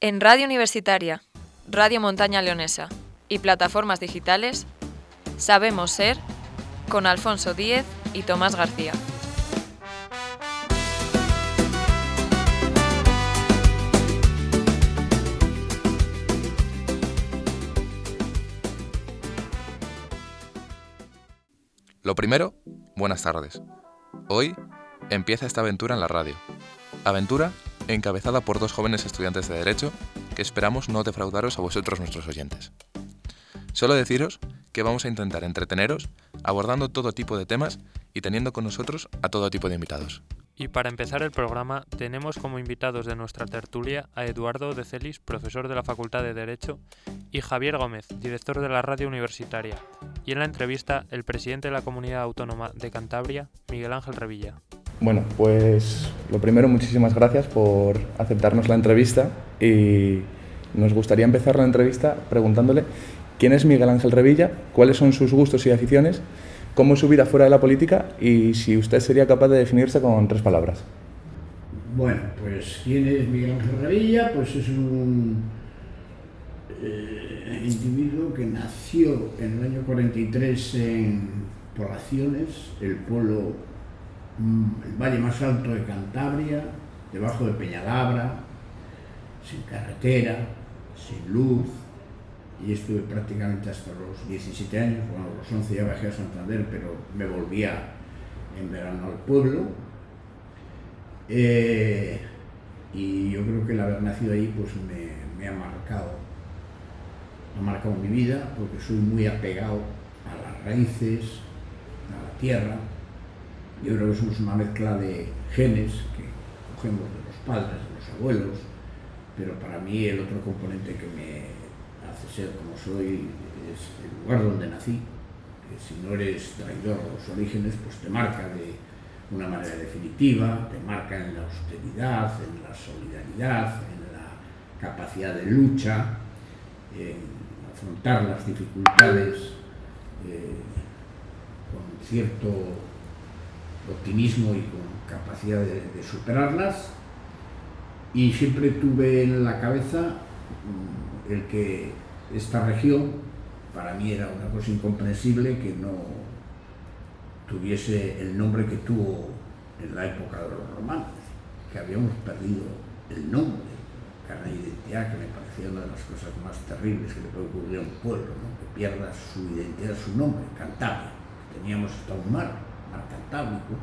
En Radio Universitaria, Radio Montaña Leonesa y plataformas digitales, Sabemos Ser con Alfonso Díez y Tomás García. Lo primero, buenas tardes. Hoy empieza esta aventura en la radio. Aventura encabezada por dos jóvenes estudiantes de Derecho que esperamos no defraudaros a vosotros nuestros oyentes. Solo deciros que vamos a intentar entreteneros abordando todo tipo de temas y teniendo con nosotros a todo tipo de invitados. Y para empezar el programa tenemos como invitados de nuestra tertulia a Eduardo de Celis, profesor de la Facultad de Derecho, y Javier Gómez, director de la radio universitaria, y en la entrevista el presidente de la Comunidad Autónoma de Cantabria, Miguel Ángel Revilla. Bueno, pues lo primero, muchísimas gracias por aceptarnos la entrevista y nos gustaría empezar la entrevista preguntándole quién es Miguel Ángel Revilla, cuáles son sus gustos y aficiones, cómo es su vida fuera de la política y si usted sería capaz de definirse con tres palabras. Bueno, pues quién es Miguel Ángel Revilla, pues es un eh, individuo que nació en el año 43 en Poblaciones, el pueblo el valle más alto de Cantabria, debajo de Peñalabra, sin carretera, sin luz, y estuve prácticamente hasta los 17 años, bueno, a los 11 ya bajé a Santander, pero me volvía en verano al pueblo. Eh, y yo creo que el haber nacido ahí pues me, me, ha marcado, ha marcado mi vida, porque soy muy apegado a las raíces, a la tierra, yo creo que somos una mezcla de genes que cogemos de los padres, de los abuelos, pero para mí el otro componente que me hace ser como soy es el lugar donde nací, que si no eres traidor a los orígenes, pues te marca de una manera definitiva, te marca en la austeridad, en la solidaridad, en la capacidad de lucha, en afrontar las dificultades eh, con cierto optimismo y con capacidad de, superarlas. Y siempre tuve en la cabeza mm, el que esta región, para mí era una cosa incomprensible que no tuviese el nombre que tuvo en la época de los romanos, que habíamos perdido el nombre, cada identidad, que me parecía una de las cosas más terribles que le puede ocurrir a un pueblo, que pierda su identidad, su nombre, Cantabria. Teníamos hasta un mar, mar Cantábrico,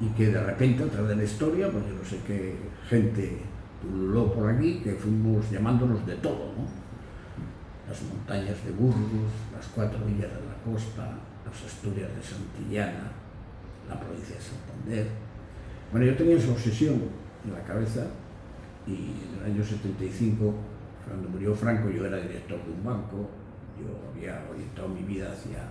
y que de repente, a través de la historia, pues yo no sé qué gente pululó por aquí, que fuimos llamándonos de todo, ¿no? Las montañas de Burgos, las cuatro villas de la costa, las Asturias de Santillana, la provincia de Santander. Bueno, yo tenía esa obsesión en la cabeza y en el año 75, cuando murió Franco, yo era director de un banco, yo había orientado mi vida hacia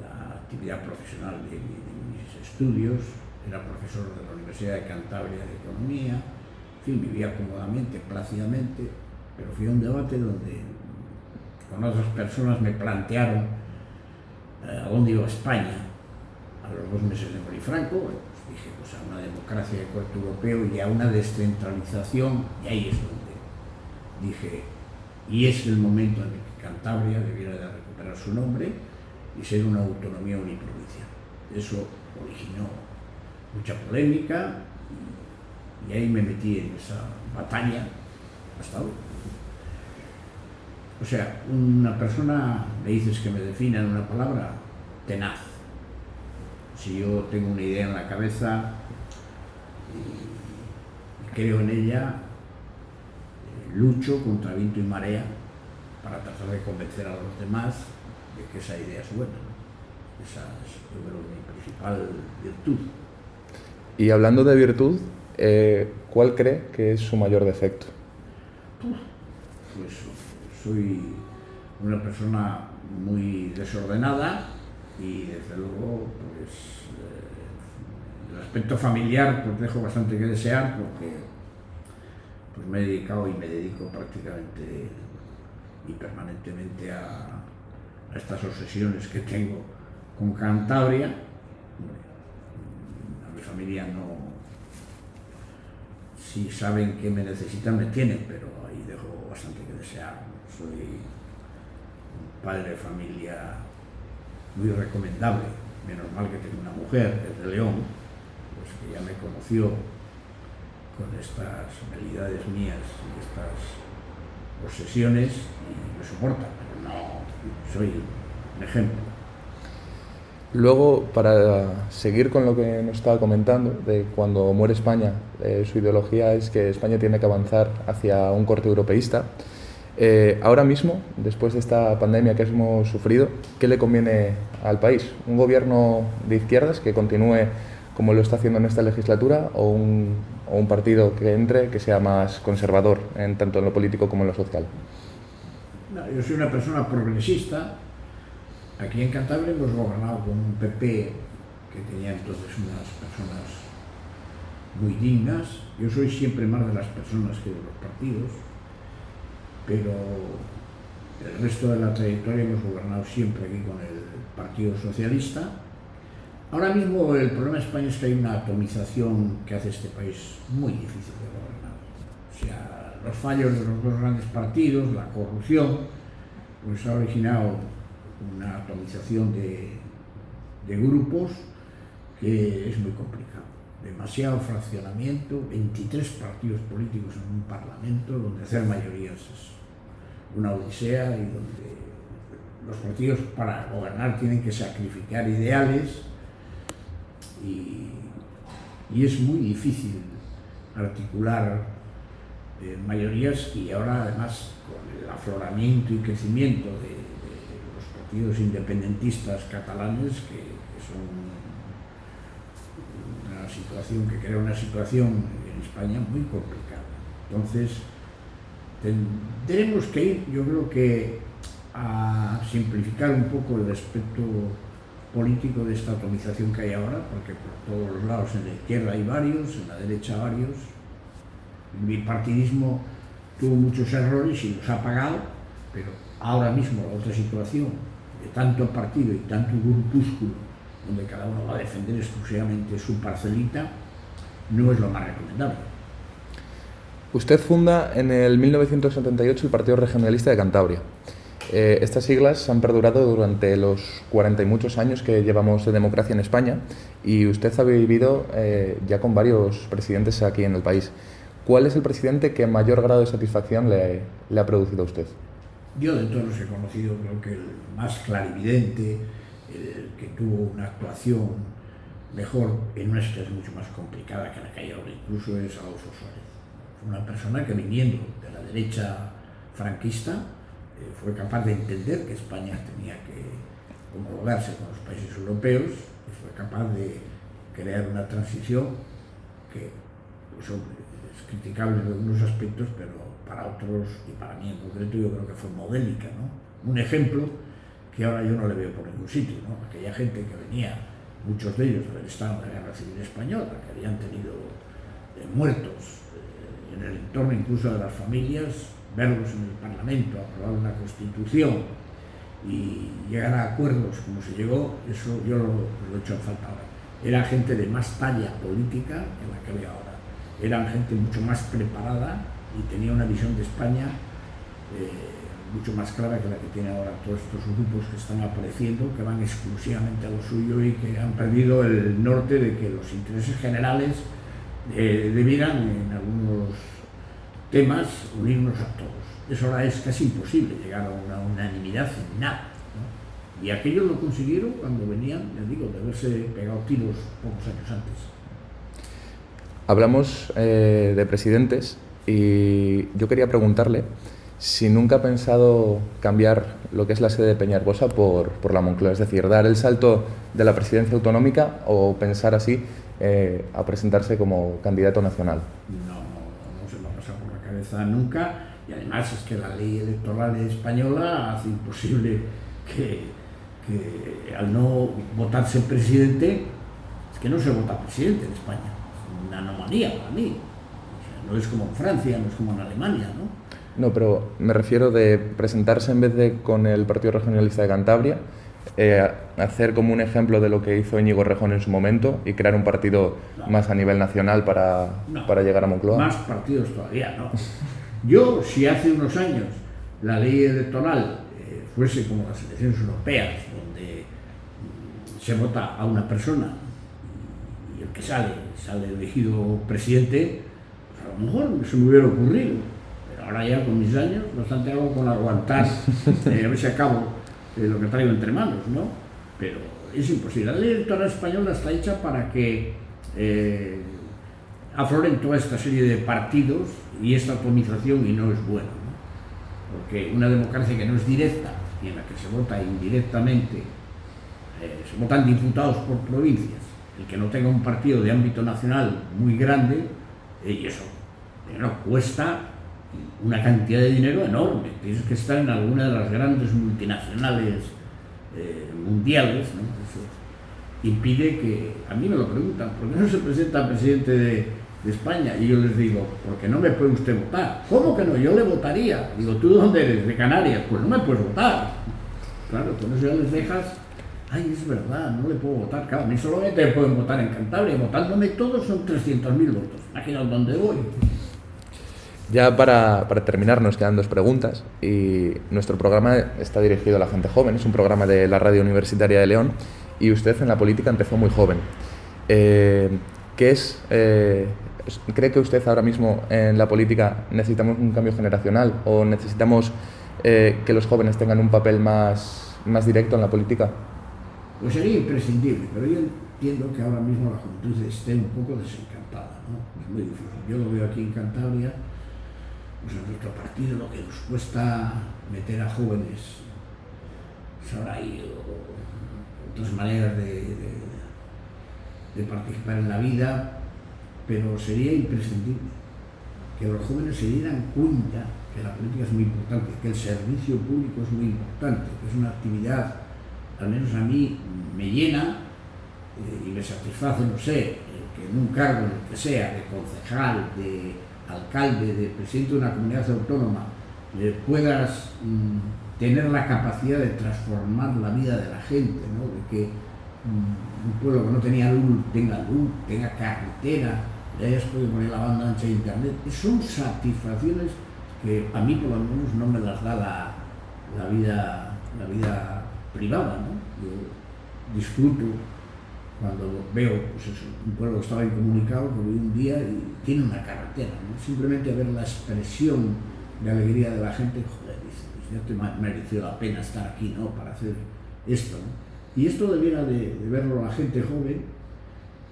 la actividad profesional de, mis estudios, era profesor de la Universidad de Cantabria de Economía, en fin, vivía cómodamente, plácidamente, pero fui a un debate donde con otras personas me plantearon eh, a dónde iba España a los dos meses de morir Franco, pues dije pues a una democracia de corte europeo y a una descentralización, y ahí es donde dije, y es el momento en el que Cantabria debiera de recuperar su nombre, y ser una autonomía uniprovincial. Eso originó mucha polémica y, ahí me metí en esa batalla hasta hoy. O sea, una persona, me dices que me defina en una palabra, tenaz. Si yo tengo una idea en la cabeza y creo en ella, eh, lucho contra viento y marea para tratar de convencer a los demás que esa idea es buena. Esa es, yo creo, mi principal virtud. Y hablando de virtud, eh, ¿cuál cree que es su mayor defecto? Pues soy una persona muy desordenada y desde luego pues eh, el aspecto familiar pues dejo bastante que desear porque pues me he dedicado y me dedico prácticamente y permanentemente a, a estas obsesiones que tengo con Cantabria, a mi familia no si saben que me necesitan, me tienen, pero ahí dejo bastante que desear. Soy un padre de familia muy recomendable. Menos mal que tengo una mujer, que de León, pues que ya me conoció con estas habilidades mías y estas obsesiones y me soporta, pero no soy un ejemplo. Luego, para seguir con lo que nos estaba comentando, de cuando muere España, eh, su ideología es que España tiene que avanzar hacia un corte europeísta. Eh, ahora mismo, después de esta pandemia que hemos sufrido, ¿qué le conviene al país? ¿Un gobierno de izquierdas que continúe como lo está haciendo en esta legislatura o un, o un partido que entre que sea más conservador, en, tanto en lo político como en lo social? Yo soy una persona progresista, Aquí en Cantabria hemos gobernado con un PP que tenía entonces unas personas muy dignas. Yo soy siempre más de las personas que de los partidos, pero el resto de la trayectoria hemos gobernado siempre aquí con el Partido Socialista. Ahora mismo el problema de España es que hay una atomización que hace este país muy difícil de gobernar. Los fallos de los dos grandes partidos, la corrupción, pues ha originado una atomización de, grupos que es muy complicado. Demasiado fraccionamiento, 23 partidos políticos en un parlamento, donde hacer mayorías es una odisea y donde los partidos para gobernar tienen que sacrificar ideales y es muy difícil articular eh, mayorías y ahora además con el afloramiento y crecimiento de partidos independentistas catalanes que, que, son una situación que crea una situación en España muy complicada. Entonces, tendremos que ir, yo creo que a simplificar un poco el aspecto político de esta atomización que hay ahora, porque por todos los lados, en la izquierda hay varios, en la derecha varios. El bipartidismo tuvo muchos errores y los ha pagado, pero ahora mismo la otra situación de tanto partido y tanto grupúsculo, donde cada uno va a defender exclusivamente su parcelita, no es lo más recomendable. Usted funda en el 1978 el Partido Regionalista de Cantabria. Eh, estas siglas han perdurado durante los 40 y muchos años que llevamos de democracia en España y usted ha vivido eh, ya con varios presidentes aquí en el país. ¿Cuál es el presidente que mayor grado de satisfacción le, ha producido a usted? Yo de todos los he conocido, creo que el más clarividente, el que tuvo una actuación mejor en una situación mucho más complicada que la que hay ahora, incluso es Adolfo Suárez. Una persona que viniendo de la derecha franquista eh, fue capaz de entender que España tenía que homologarse con los países europeos y fue capaz de crear una transición que pues, es criticable en algunos aspectos, pero para otros y para mí en concreto yo creo que fue modélica, ¿no? Un ejemplo que ahora yo no le veo por ningún sitio, ¿no? Aquella gente que venía, muchos de ellos haber estado en la Guerra Civil Española, que habían tenido eh, muertos eh, en el entorno incluso de las familias, verlos en el Parlamento, aprobar una constitución y llegar a acuerdos como se llegó, eso yo lo, lo he hecho en falta ahora. Era gente de más talla política que la que veo ahora. Eran gente mucho más preparada y tenía una visión de España eh, mucho más clara que la que tiene ahora todos estos grupos que están apareciendo, que van exclusivamente a lo suyo y que han perdido el norte de que los intereses generales eh, debieran en algunos temas unirnos a todos. Eso ahora es casi imposible llegar a una unanimidad en nada. Y aquellos lo consiguieron cuando venían, les digo, de haberse pegado tiros pocos años antes. Hablamos eh, de presidentes y yo quería preguntarle si nunca ha pensado cambiar lo que es la sede de Peñarbosa por, por la Moncloa, es decir, dar el salto de la presidencia autonómica o pensar así eh, a presentarse como candidato nacional. No, no, se me ha pasado por la cabeza nunca y además es que la ley electoral española hace imposible que, al no votarse presidente, es que no se vota presidente en España, es una anomalía para mí no es como en Francia, no es como en Alemania, ¿no? No, pero me refiero de presentarse en vez de con el Partido Regionalista de Cantabria, eh, hacer como un ejemplo de lo que hizo Íñigo Rejón en su momento y crear un partido más a nivel nacional para, para llegar a Moncloa? Más partidos todavía, ¿no? Yo, si hace unos años la ley electoral eh, fuese como las elecciones europeas, donde mm, se vota a una persona el que sale, sale elegido presidente, pues a lo mejor se me hubiera ocurrido. Pero ahora ya con mis años, bastante hago con aguantar, eh, a ver si acabo eh, lo que traigo entre manos, ¿no? Pero es imposible. La ley electoral española está hecha para que afloren toda esta serie de partidos y esta atomización y no es bueno. Porque una democracia que no es directa y en la que se vota indirectamente, eh, se votan diputados por provincias, el que no tenga un partido de ámbito nacional muy grande, eh, y eso cuesta una cantidad de dinero enorme. Tienes que estar en alguna de las grandes multinacionales eh, mundiales. Eso impide que, a mí me lo preguntan, ¿por qué no se presenta presidente de, España. Y yo les digo, ¿por qué no me puede usted votar? ¿Cómo que no? Yo le votaría. Digo, ¿tú dónde eres? De Canarias. Pues no me puedes votar. Claro, con eso ya les dejas, ay, es verdad, no le puedo votar. Claro, a mí solamente me pueden votar en Cantabria. Votándome todos son 300.000 votos. Imaginaos dónde voy. Ya para, para, terminar, nos quedan dos preguntas y nuestro programa está dirigido a la gente joven, es un programa de la Radio Universitaria de León y usted en la política empezó muy joven. Eh, ¿Qué es eh, ¿Cree que usted ahora mismo en la política necesitamos un cambio generacional o necesitamos eh, que los jóvenes tengan un papel más, más directo en la política? Pues sería imprescindible, pero yo entiendo que ahora mismo la juventud esté un poco desencantada. ¿no? Es muy difícil. Yo lo veo aquí en Cantabria, pues en nuestro partido lo que nos cuesta meter a jóvenes, pues ahora hay otras maneras de, de participar en la vida, pero sería imprescindible que los jóvenes se dieran cuenta que la política es muy importante, que el servicio público es muy importante, que es una actividad, al menos a mí, me llena eh, y me satisface, no sé, que en un cargo en el que sea, de concejal, de alcalde, de presidente de una comunidad autónoma, eh, puedas mm, tener la capacidad de transformar la vida de la gente, ¿no? de que mm, un pueblo que no tenía luz tenga luz, tenga carretera, hayas podido poner la banda ancha de internet, son satisfacciones que a mí por lo menos no me las da la, la vida, la vida privada. ¿no? Disfruto cuando veo pues eso, un pueblo que estaba incomunicado, que voy un día y tiene una carretera. ¿no? Simplemente ver la expresión de alegría de la gente, joder, dice, pues ya te mereció la pena estar aquí ¿no? para hacer esto. ¿no? Y esto debiera de, de verlo la gente joven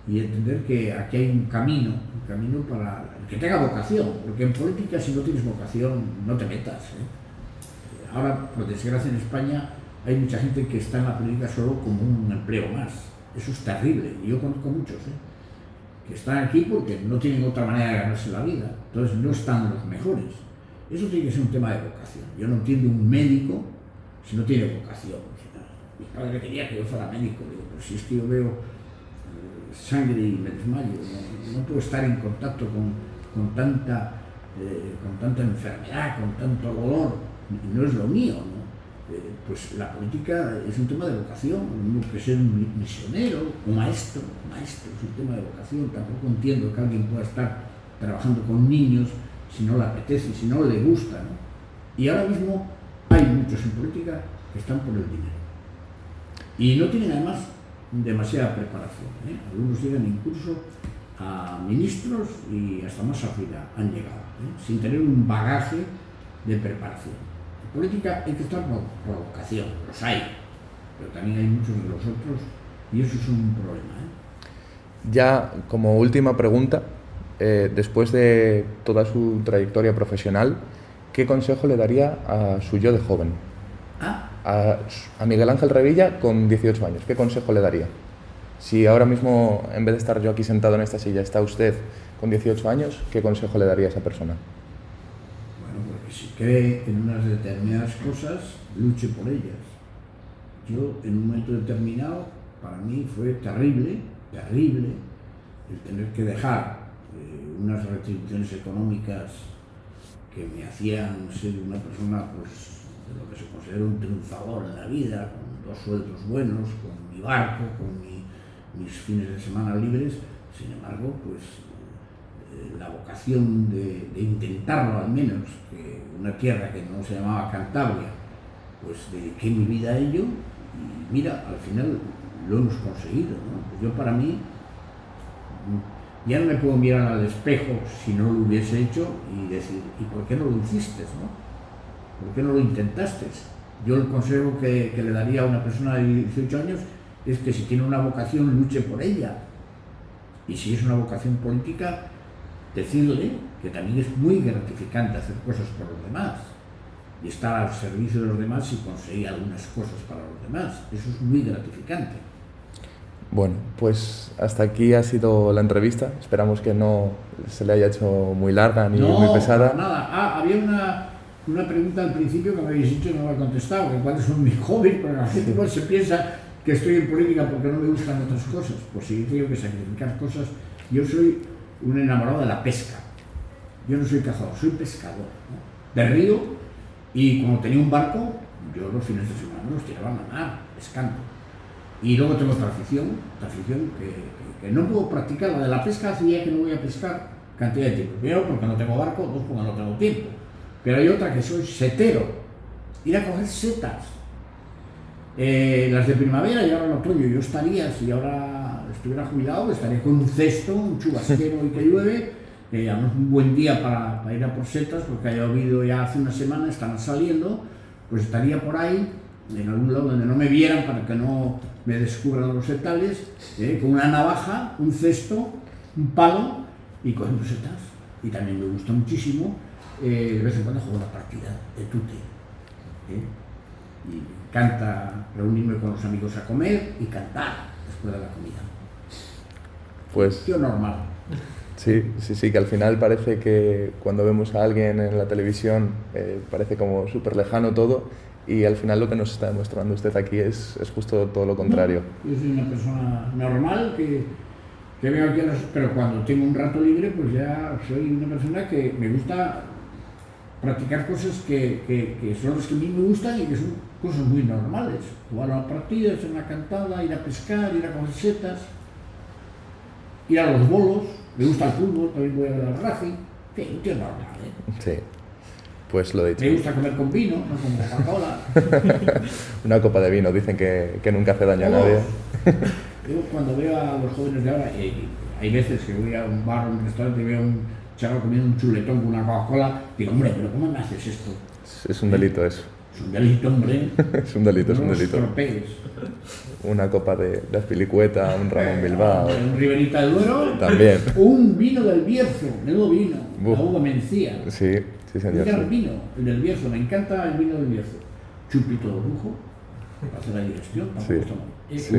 y entender que aquí hay un camino, un camino para el que tenga vocación, porque en política si no tienes vocación no te metas. ¿eh? Ahora, por desgracia en España, hay mucha gente que está en la política solo como un empleo más. Eso es terrible, y yo conozco muchos, ¿eh? que están aquí porque no tienen otra manera de ganarse la vida, entonces no están los mejores. Eso tiene que ser un tema de vocación. Yo no entiendo un médico si no tiene vocación. mi padre quería que yo fuera médico, pero si es que yo veo sangre y me desmayo. No, puedo estar en contacto con, con tanta, eh, con tanta enfermedad, con tanto dolor. No es lo mío. ¿no? Eh, pues la política es un tema de vocación. Uno que ser un misionero, un maestro, maestro, es un tema de vocación. Tampoco entiendo que alguien pueda estar trabajando con niños si no le apetece, si no le gusta. Y ahora mismo hay muchos en política que están por el dinero. Y no tienen además demasiada preparación. ¿eh? Algunos llegan incluso a ministros y hasta más arriba han llegado, ¿eh? sin tener un bagaje de preparación. Política hay que estar por, vocación, los hay, pero también hay muchos de los otros y eso es un problema. ¿eh? Ya como última pregunta, eh, después de toda su trayectoria profesional, ¿qué consejo le daría a su yo de joven? ¿Ah? a, Miguel Ángel Revilla con 18 años, ¿qué consejo le daría? Si ahora mismo, en vez de estar yo aquí sentado en esta silla, está usted con 18 años, ¿qué consejo le daría a esa persona? Porque si cree en unas determinadas cosas, luche por ellas. Yo, en un momento determinado, para mí fue terrible, terrible, el tener que dejar eh, unas retribuciones económicas que me hacían ser una persona pues, de lo que se considera un triunfador en la vida, con dos sueldos buenos, con mi barco, con mis fines de semana libres, sin embargo, pues la vocación de, intentarlo al menos, una tierra que no se llamaba Cantabria, pues dediqué mi vida a ello y mira, al final lo hemos conseguido. Yo para mí ya no me puedo mirar al espejo si no lo hubiese hecho y decir, ¿y por qué no lo hiciste? ¿no? ¿Por qué no lo intentaste? Yo el consejo que, que le daría a una persona de 18 años es que si tiene una vocación luche por ella. Y si es una vocación política, decirle que también es muy gratificante hacer cosas por los demás y estar al servicio de los demás y conseguir algunas cosas para los demás. Eso es muy gratificante. Bueno, pues hasta aquí ha sido la entrevista. Esperamos que no se le haya hecho muy larga ni no, muy pesada. nada. Ah, había una, una, pregunta al principio que me habéis dicho y no me he contestado, que cuáles son mis hobbies, pero la gente igual se piensa que estoy en política porque no me gustan otras cosas. Pues sí, tengo que sacrificar cosas. Yo soy un enamorado de la pesca. Yo no soy cazador, soy pescador. ¿no? De río y como tenía un barco, yo los fines de semana los tiraba a mar, pescando. Y luego tengo otra afición, otra afición que, que, que, no puedo practicar, la de la pesca hace ya que no voy a pescar cantidad de tiempo. Primero porque no tengo barco, dos porque no tengo tiempo. Pero hay otra que soy setero, ir a coger setas. Eh, las de primavera y ahora en otoño, yo estaría, si ahora estuviera jubilado, estaría con un cesto, un chubasquero y que llueve, eh, un buen día para, ir a por setas, porque ha llovido ya hace una semana, están saliendo, pues estaría por ahí, en algún lado donde no me vieran para que no me descubran los setales, eh, con una navaja, un cesto, un palo y cogiendo setas. Y también me gusta muchísimo, eh, de vez en cuando juego una partida de tute. Y canta reunirme con los amigos a comer y cantar después de la comida. Pues... Tío normal. Sí, sí, sí, que al final parece que cuando vemos a alguien en la televisión eh, parece como súper lejano todo y al final lo que nos está demostrando usted aquí es, es justo todo lo contrario. No, yo soy una persona normal que, que vengo aquí a los, pero cuando tengo un rato libre pues ya soy una persona que me gusta practicar cosas que, que, que son las que a mí me gustan y que son cosas muy normales. Jugar a partidas, hacer una cantada, ir a pescar, ir a coger setas, ir a los bolos, me gusta el fútbol, también voy a ver al Racing, sí, un tío normal, ¿eh? Sí, pues lo dicho. Me gusta comer con vino, no con Coca-Cola. una copa de vino, dicen que, que nunca hace daño a nadie. Yo cuando veo a los jóvenes de ahora, eh, hay veces que voy a un bar o un restaurante y veo a un chaval comiendo un chuletón con una Coca-Cola, digo, hombre, pero ¿cómo me haces esto? Es un delito eso. Es un delito, hombre. es un delito, es un delito. Una copa de, de Azpilicueta, un Ramón Bilbao. Un Riberita del Duero. También. Un vino del Bierzo, menudo vino. Buf. La uva mencía. Sí, sí, señor. El sí. vino, el del Bierzo, me encanta el vino del Bierzo. Chupito de lujo, para hacer la digestión, Sí, sí.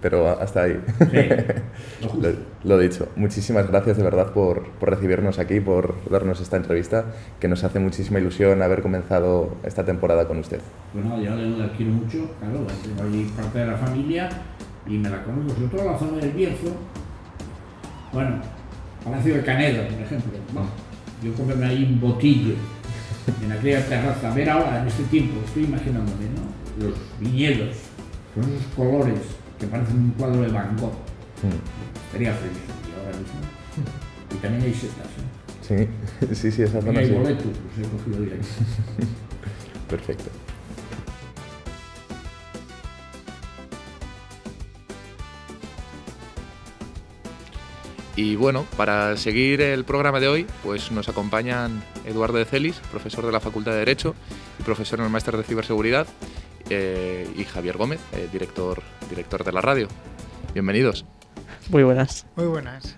Pero hasta ahí. Sí, lo. Lo, dicho, muchísimas gracias de verdad por, por recibirnos aquí, por darnos esta entrevista, que nos hace muchísima ilusión haber comenzado esta temporada con usted. Bueno, yo le, le quiero mucho, claro, ahí parte de la familia y me la conozco, sobre todo la zona del Bierzo. Bueno, Palacio de Canedo, por ejemplo. Bueno, yo comerme ahí un botillo en aquella terraza, a ver ahora, en este tiempo, estoy imaginándome, ¿no? Los viñedos, con esos colores que parecen un cuadro de Van Gogh. Estaría feliz aquí ahora mismo. Y también hay setas, ¿eh? Sí, sí, sí, esa También zona hay sí. boletos, los he cogido directo. Perfecto. Y bueno, para seguir el programa de hoy, pues nos acompañan Eduardo de Celis, profesor de la Facultad de Derecho y profesor en el Máster de Ciberseguridad, eh, y Javier Gómez, eh, director, director de la radio. Bienvenidos. Muy buenas. Muy buenas.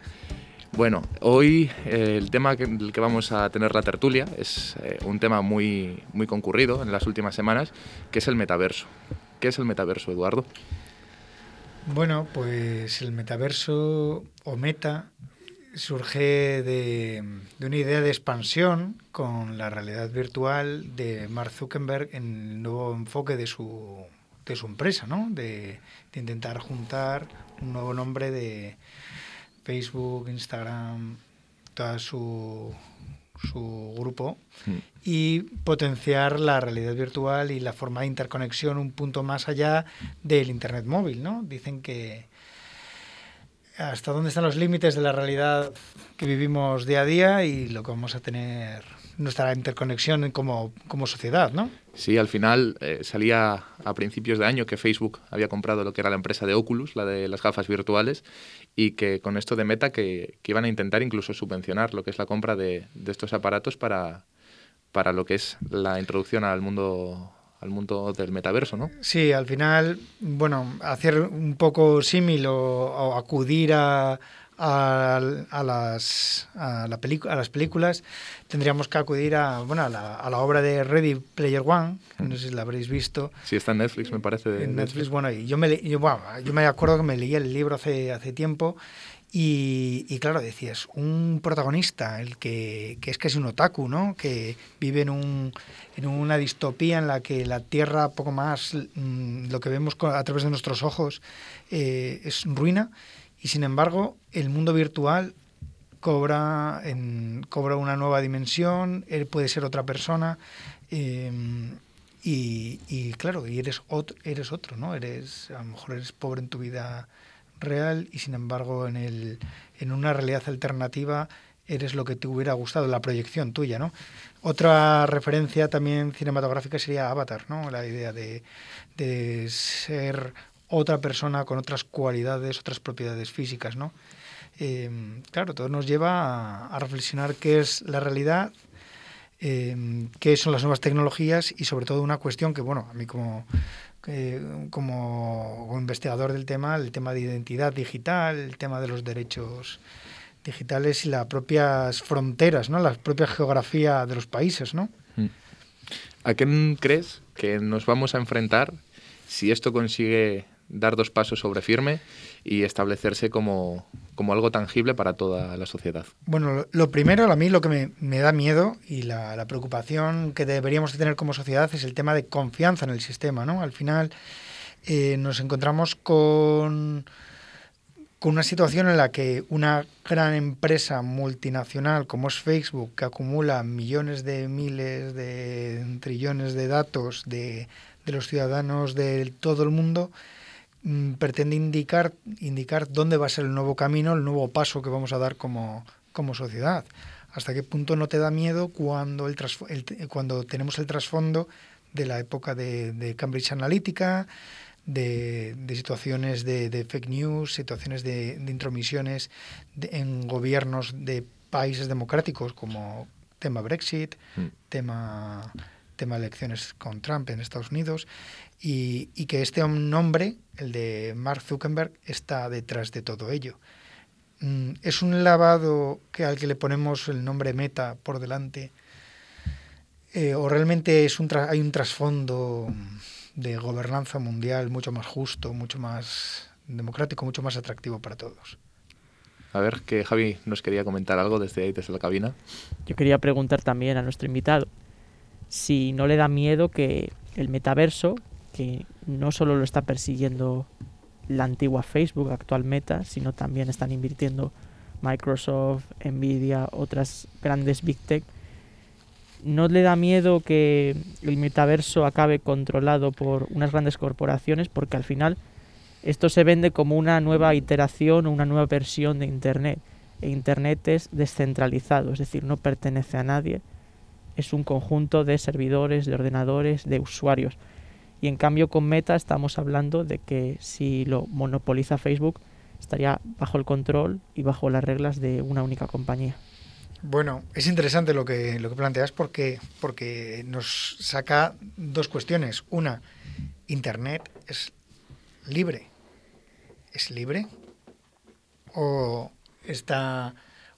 Bueno, hoy eh, el tema que, del que vamos a tener la tertulia es eh, un tema muy, muy concurrido en las últimas semanas, que es el metaverso. ¿Qué es el metaverso, Eduardo? Bueno, pues el metaverso o meta surge de, de una idea de expansión con la realidad virtual de Mark Zuckerberg en el nuevo enfoque de su, de su empresa, ¿no? De, de intentar juntar un nuevo nombre de Facebook, Instagram, toda su su grupo, mm. y potenciar la realidad virtual y la forma de interconexión un punto más allá del Internet móvil, ¿no? Dicen que hasta dónde están los límites de la realidad que vivimos día a día y lo que vamos a tener nuestra interconexión como, como sociedad, ¿no? Sí, al final eh, salía a principios de año que Facebook había comprado lo que era la empresa de Oculus, la de las gafas virtuales, y que con esto de Meta que, que iban a intentar incluso subvencionar lo que es la compra de, de estos aparatos para, para lo que es la introducción al mundo al mundo del metaverso, ¿no? Sí, al final, bueno, hacer un poco símil o acudir a, a, las, a, la a las películas, tendríamos que acudir a, bueno, a, la, a la obra de Ready Player One, no sé si la habréis visto. Sí, está en Netflix, me parece. En Netflix, bueno, y yo me, yo, bueno, yo me acuerdo que me leí el libro hace, hace tiempo y, y, claro, decías, un protagonista, el que, que, es casi un otaku, ¿no? Que vive en, un, en una distopía en la que la Tierra, poco más, mm, lo que vemos a través de nuestros ojos, eh, es ruina y sin embargo, el mundo virtual cobra, en, cobra una nueva dimensión, él puede ser otra persona. Em, y, claro, y eres otro, eres otro, ¿no? Eres, a lo mejor eres pobre en tu vida real y sin embargo en, el, en una realidad alternativa eres lo que te hubiera gustado, la proyección tuya, ¿no? Otra referencia también cinematográfica sería Avatar, ¿no? La idea de, de ser otra persona con otras cualidades, otras propiedades físicas, ¿no? Em, claro, todo nos lleva a, reflexionar qué es la realidad, em, qué son las nuevas tecnologías y sobre todo una cuestión que, bueno, a mí como, como investigador del tema, el tema de identidad digital, el tema de los derechos digitales y las propias fronteras, ¿no? La propia geografía de los países, ¿no? Mm. ¿A qué crees que nos vamos a enfrentar si esto consigue dar dos pasos sobre firme y establecerse como, algo tangible para toda la sociedad? Bueno, lo primero, a mí lo que me, da miedo y la, preocupación que deberíamos tener como sociedad es el tema de confianza en el sistema, ¿no? Al final eh, nos encontramos con, con una situación en la que una gran empresa multinacional como es Facebook, que acumula millones de miles de trillones de datos de, de los ciudadanos de todo el mundo, pretende indicar, indicar dónde va a ser el nuevo camino, el nuevo paso que vamos a dar como, como sociedad. ¿Hasta qué punto no te da miedo cuando, el, cuando tenemos el trasfondo de la época de, Cambridge Analytica, de, situaciones de, fake news, situaciones de, intromisiones en gobiernos de países democráticos como tema Brexit, mm. tema tema elecciones con Trump en Estados Unidos, y, que este nombre, el de Mark Zuckerberg, está detrás de todo ello. Mm, ¿Es un lavado que al que le ponemos el nombre Meta por delante? Eh, ¿O realmente es un hay un trasfondo de gobernanza mundial mucho más justo, mucho más democrático, mucho más atractivo para todos? A ver, que Javi nos quería comentar algo desde ahí, desde la cabina. Yo quería preguntar también a nuestro invitado si no le da miedo que el metaverso, que no solo lo está persiguiendo la antigua Facebook, actual Meta, sino también están invirtiendo Microsoft, Nvidia, otras grandes Big Tech. ¿No le da miedo que el metaverso acabe controlado por unas grandes corporaciones? Porque al final esto se vende como una nueva iteración o una nueva versión de Internet. E Internet es descentralizado, es decir, no pertenece a nadie es un conjunto de servidores, de ordenadores, de usuarios. Y en cambio con Meta estamos hablando de que si lo monopoliza Facebook estaría bajo el control y bajo las reglas de una única compañía. Bueno, es interesante lo que, lo que planteas porque, porque nos saca dos cuestiones. Una, Internet es libre. ¿Es libre? ¿O, está,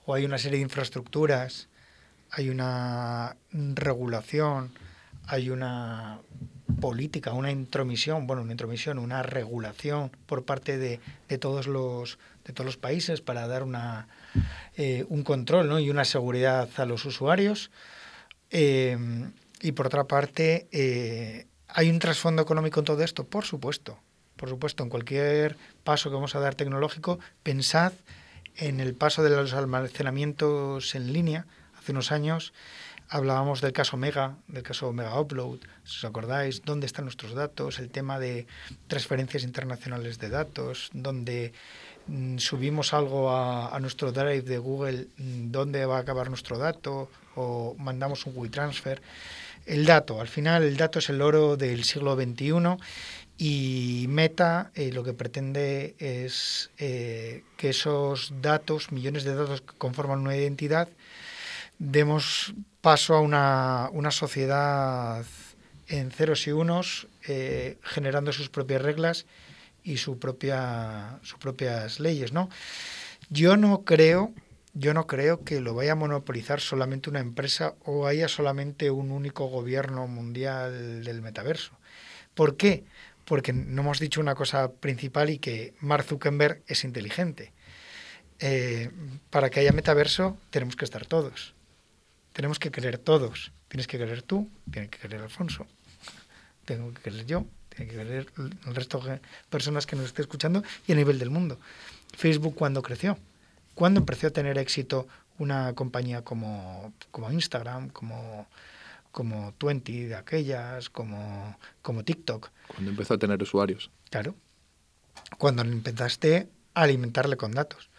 o hay una serie de infraestructuras hay una regulación, hay una política, una intromisión, bueno, una intromisión, una regulación por parte de, todos los de todos los países para dar una eh, un control ¿no? y una seguridad a los usuarios. Eh, y por otra parte, eh, ¿hay un trasfondo económico en todo esto? Por supuesto, por supuesto, en cualquier paso que vamos a dar tecnológico, pensad en el paso de los almacenamientos en línea, Hace unos años hablábamos del caso Mega, del caso Mega Upload, si os acordáis, dónde están nuestros datos, el tema de transferencias internacionales de datos, donde mm, subimos algo a, nuestro drive de Google, mm, dónde va a acabar nuestro dato, o mandamos un WeTransfer. El dato, al final el dato es el oro del siglo XXI y Meta eh, lo que pretende es eh, que esos datos, millones de datos que conforman una identidad, demos paso a una, una sociedad en ceros y unos, eh, generando sus propias reglas y su propia, sus propias leyes, ¿no? Yo no creo, yo no creo que lo vaya a monopolizar solamente una empresa o haya solamente un único gobierno mundial del metaverso. ¿Por qué? porque no hemos dicho una cosa principal y que Mark Zuckerberg es inteligente. Eh, para que haya metaverso tenemos que estar todos. Tenemos que querer todos. Tienes que querer tú, tiene que querer Alfonso, tengo que querer yo, tiene que querer el resto de personas que nos estén escuchando y a nivel del mundo. Facebook, ¿cuándo creció? ¿Cuándo empezó a tener éxito una compañía como, como Instagram, como como Twenty de aquellas, como, como TikTok. Cuando empezó a tener usuarios. Claro. Cuando empezaste a alimentarle con datos.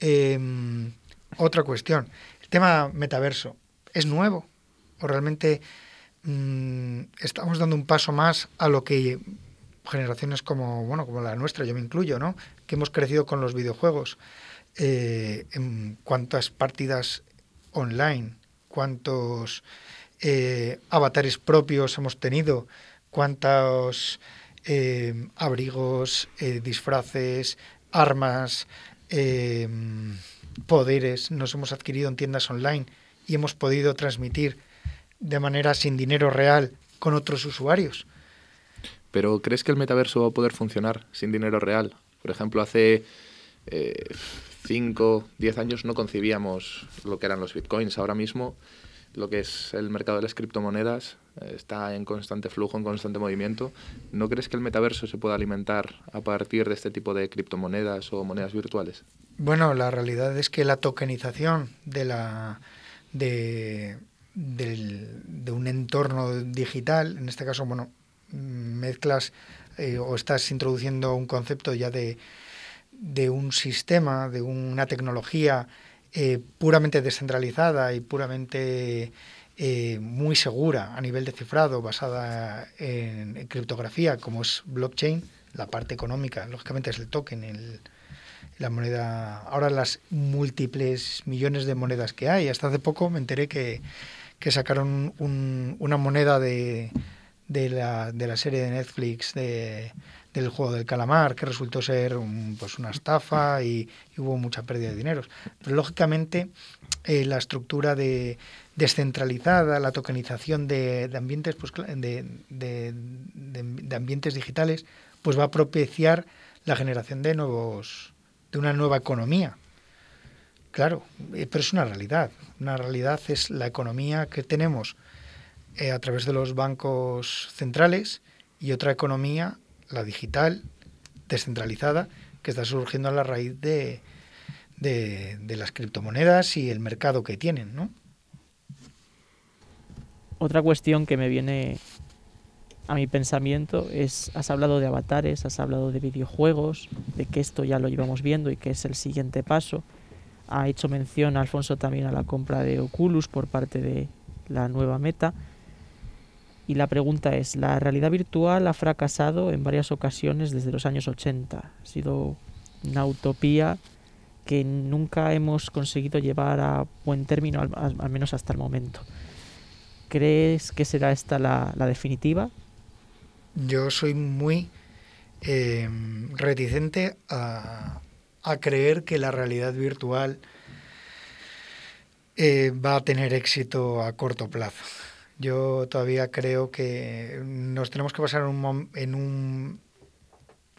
Em, otra cuestión. El tema metaverso. ¿Es nuevo? ¿O realmente mm, estamos dando un paso más a lo que generaciones como, bueno, como la nuestra, yo me incluyo, ¿no? Que hemos crecido con los videojuegos. Eh, en cuántas partidas online, cuántos eh, avatares propios hemos tenido, cuántos eh, abrigos, disfraces, armas, poderes nos hemos adquirido en tiendas online y hemos podido transmitir de manera sin dinero real con otros usuarios. Pero ¿crees que el metaverso va a poder funcionar sin dinero real? Por ejemplo, hace 5, 10 años no concibíamos lo que eran los bitcoins. Ahora mismo lo que es el mercado de las criptomonedas eh, está en constante flujo, en constante movimiento. ¿No crees que el metaverso se pueda alimentar a partir de este tipo de criptomonedas o monedas virtuales? Bueno, la realidad es que la tokenización de la de, de un entorno digital, en este caso, bueno, mezclas eh, o estás introduciendo un concepto ya de, de un sistema, de una tecnología eh, puramente descentralizada y puramente eh, muy segura a nivel de cifrado, basada en, criptografía, como es blockchain, la parte económica, lógicamente es el token, el, la moneda, ahora las múltiples millones de monedas que hay. Hasta hace poco me enteré que, que sacaron una moneda de, de, la, de la serie de Netflix de del juego del calamar, que resultó ser pues una estafa y, hubo mucha pérdida de dinero. Pero lógicamente eh, la estructura de descentralizada, la tokenización de, ambientes pues, de, de, ambientes digitales, pues va a propiciar la generación de nuevos de una nueva economía. Claro, eh, pero es una realidad. Una realidad es la economía que tenemos eh, a través de los bancos centrales y otra economía la digital, descentralizada, que está surgiendo a la raíz de, de, las criptomonedas y el mercado que tienen, ¿no? Otra cuestión que me viene a mi pensamiento es, has hablado de avatares, has hablado de videojuegos, de que esto ya lo llevamos viendo y que es el siguiente paso. Ha hecho mención Alfonso también a la compra de Oculus por parte de la nueva meta. Y la pregunta es, la realidad virtual ha fracasado en varias ocasiones desde los años 80. Ha sido una utopía que nunca hemos conseguido llevar a buen término, al, menos hasta el momento. ¿Crees que será esta la, definitiva? Yo soy muy eh, reticente a, creer que la realidad virtual eh, va a tener éxito a corto plazo. Yo todavía creo que nos tenemos que basar en un,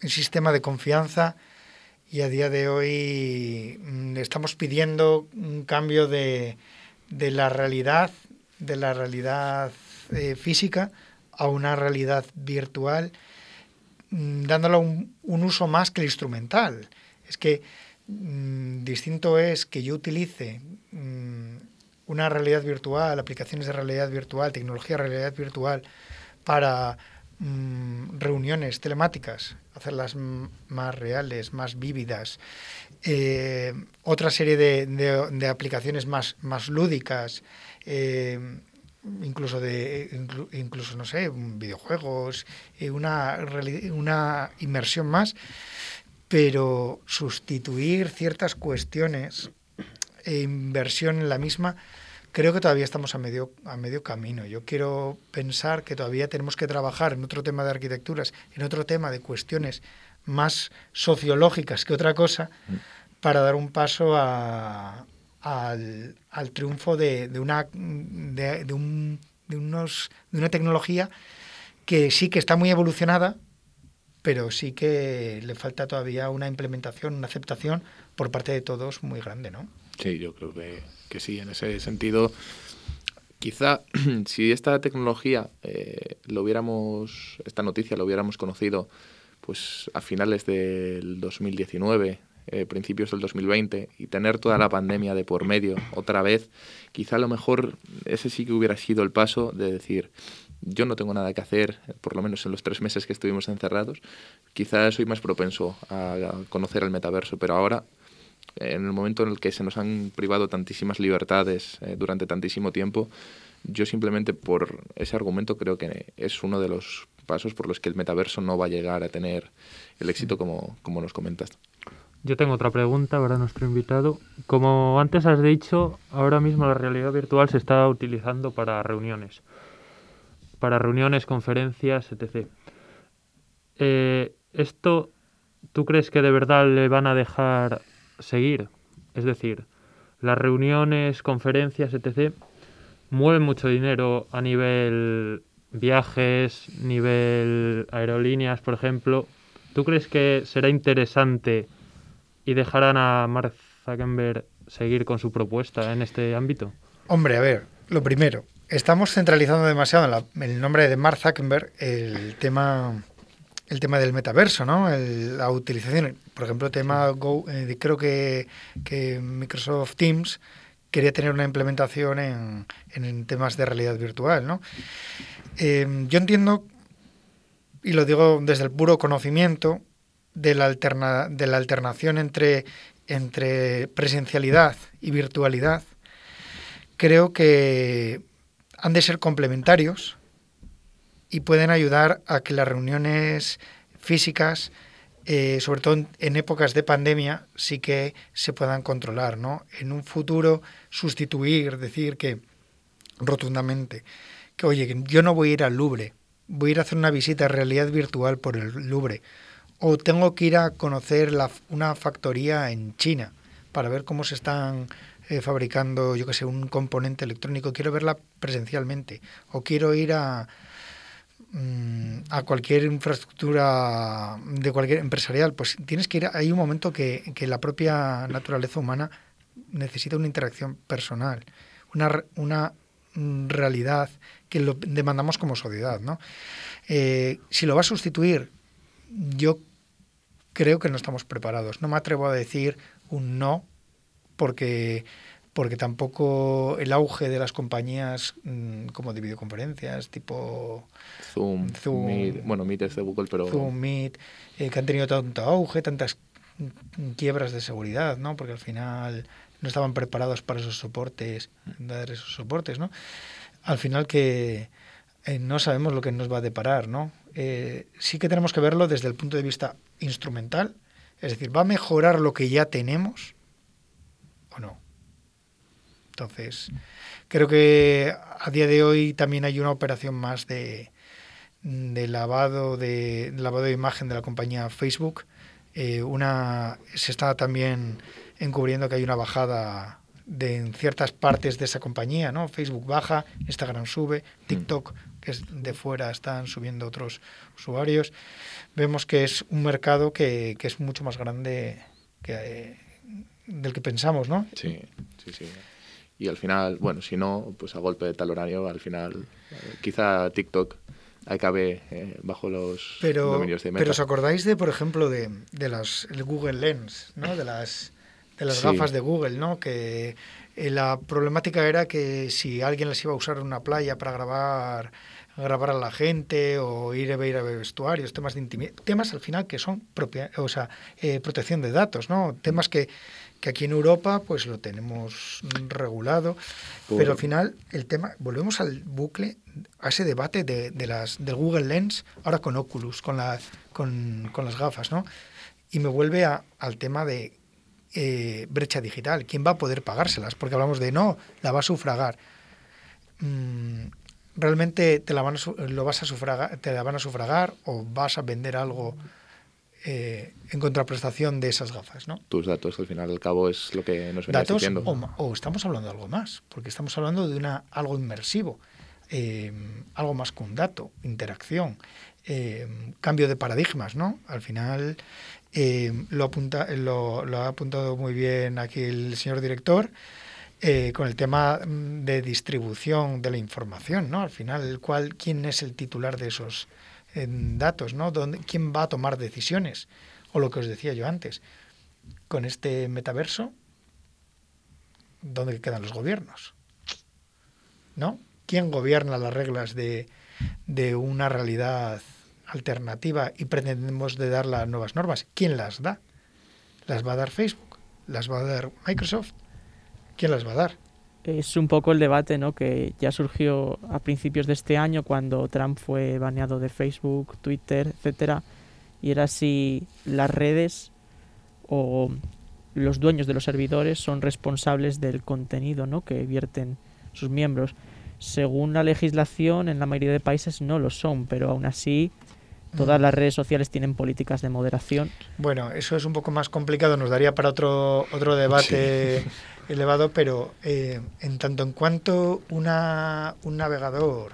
sistema de confianza y a día de hoy mm, estamos pidiendo un cambio de, la realidad, de la realidad eh, física a una realidad virtual, mm, dándole un, uso más que el instrumental. Es que mm, distinto es que yo utilice una realidad virtual, aplicaciones de realidad virtual, tecnología de realidad virtual para mm, reuniones telemáticas, hacerlas más reales, más vívidas. Eh, otra serie de, aplicaciones más, más lúdicas. Eh, incluso de incluso no sé videojuegos una una inmersión más pero sustituir ciertas cuestiones e inversión en la misma creo que todavía estamos a medio a medio camino yo quiero pensar que todavía tenemos que trabajar en otro tema de arquitecturas en otro tema de cuestiones más sociológicas que otra cosa mm. para dar un paso a, al, al triunfo de, de una, de, un, de, unos, de una tecnología que sí que está muy evolucionada, pero sí que le falta todavía una implementación, una aceptación por parte de todos muy grande, ¿no? Sí, yo creo que, que sí, en ese sentido. Quizá si esta tecnología eh, lo hubiéramos, esta noticia lo hubiéramos conocido pues a finales del 2019, eh, principios del 2020 y tener toda la pandemia de por medio otra vez, quizá a lo mejor ese sí que hubiera sido el paso de decir, yo no tengo nada que hacer, por lo menos en los tres meses que estuvimos encerrados, quizá soy más propenso a conocer el metaverso, pero ahora, en el momento en el que se nos han privado tantísimas libertades eh, durante tantísimo tiempo, yo simplemente por ese argumento creo que es uno de los pasos por los que el metaverso no va a llegar a tener el éxito como, como nos comentas. Yo tengo otra pregunta para nuestro invitado. Como antes has dicho, ahora mismo la realidad virtual se está utilizando para reuniones. Para reuniones, conferencias, etc. Eh, ¿Esto tú crees que de verdad le van a dejar seguir? Es decir, las reuniones, conferencias, etc. mueven mucho dinero a nivel viajes, nivel aerolíneas, por ejemplo. ¿Tú crees que será interesante y dejarán a Mark Zuckerberg seguir con su propuesta en este ámbito? Hombre, a ver, lo primero, estamos centralizando demasiado en, el nombre de Mark Zuckerberg el tema el tema del metaverso, ¿no? la utilización, por ejemplo, el tema Go, eh, creo que, que, Microsoft Teams quería tener una implementación en, en temas de realidad virtual, ¿no? Eh, yo entiendo, y lo digo desde el puro conocimiento, de la, alterna, de la alternación entre, entre presencialidad y virtualidad, creo que han de ser complementarios y pueden ayudar a que las reuniones físicas, eh, sobre todo en, épocas de pandemia, sí que se puedan controlar. ¿no? En un futuro, sustituir, decir que rotundamente, que oye, yo no voy a ir al Louvre, voy a ir a hacer una visita a realidad virtual por el Louvre o tengo que ir a conocer una factoría en China para ver cómo se están eh, fabricando, yo que sé, un componente electrónico, quiero verla presencialmente, o quiero ir a, mm, a cualquier infraestructura de cualquier empresarial, pues tienes que ir, hay un momento que, que la propia naturaleza humana necesita una interacción personal, una, una realidad que lo demandamos como sociedad, ¿no? Eh, si lo va a sustituir, yo creo que no estamos preparados. No me atrevo a decir un no, porque, porque tampoco el auge de las compañías mm, como de videoconferencias, tipo Zoom, Meet, bueno, Meet es de Google, pero... Zoom, Meet, eh, que han tenido tanto auge, tantas quiebras de seguridad, ¿no? Porque al final no estaban preparados para esos soportes, dar esos soportes, ¿no? Al final que eh, no sabemos lo que nos va a deparar, ¿no? Eh, sí que tenemos que verlo desde el punto de vista instrumental, es decir, ¿va a mejorar lo que ya tenemos o no? Entonces, creo que a día de hoy también hay una operación más de, lavado de, lavado de imagen de la compañía Facebook. Eh, una se está también encubriendo que hay una bajada de en ciertas partes de esa compañía, ¿no? Facebook baja, Instagram sube, TikTok que es de fuera están subiendo otros usuarios, vemos que es un mercado que, que es mucho más grande que, eh, del que pensamos, ¿no? Sí, sí, sí. Y al final, bueno, si no, pues a golpe de tal horario, al final, eh, quizá TikTok acabe eh, bajo los dominios de Meta. Pero os acordáis de, por ejemplo, de, de las, el Google Lens, ¿no? De las, de las gafas de Google, ¿no? Que Eh, la problemática era que si alguien les iba a usar en una playa para grabar grabar a la gente o ir a ver a vestuarios, temas de intimidad, temas al final que son propia, o sea, eh, protección de datos, ¿no? Temas que, que aquí en Europa pues lo tenemos regulado, pero al final el tema, volvemos al bucle, a ese debate de, de las, del Google Lens, ahora con Oculus, con, la, con, con las gafas, ¿no? Y me vuelve a, al tema de eh, brecha digital. ¿Quién va a poder pagárselas? Porque hablamos de no, la va a sufragar. Mm, ¿Realmente te la, van a, lo vas a sufragar, te la van a sufragar o vas a vender algo eh, en contraprestación de esas gafas? ¿no? Tus datos, al final al cabo, es lo que nos venía datos diciendo. O, o, estamos hablando de algo más, porque estamos hablando de una, algo inmersivo, eh, algo más que un dato, interacción. Eh, cambio de paradigmas, ¿no? Al final eh, lo, apunta, lo, lo, ha apuntado muy bien aquí el señor director eh, con el tema de distribución de la información, ¿no? Al final, el cual, ¿quién es el titular de esos eh, datos, ¿no? ¿Dónde, ¿Quién va a tomar decisiones? O lo que os decía yo antes, con este metaverso, ¿dónde quedan los gobiernos? ¿No? ¿Quién gobierna las reglas de, de una realidad alternativa y pretendemos de dar las nuevas normas. ¿Quién las da? ¿Las va a dar Facebook? ¿Las va a dar Microsoft? ¿Quién las va a dar? Es un poco el debate ¿no? que ya surgió a principios de este año cuando Trump fue baneado de Facebook, Twitter, etcétera, y era si las redes o los dueños de los servidores son responsables del contenido ¿no? que vierten sus miembros. Según la legislación, en la mayoría de países no lo son, pero aún así Todas las redes sociales tienen políticas de moderación. Bueno, eso es un poco más complicado, nos daría para otro, otro debate sí. elevado, pero eh, en tanto en cuanto una, un navegador,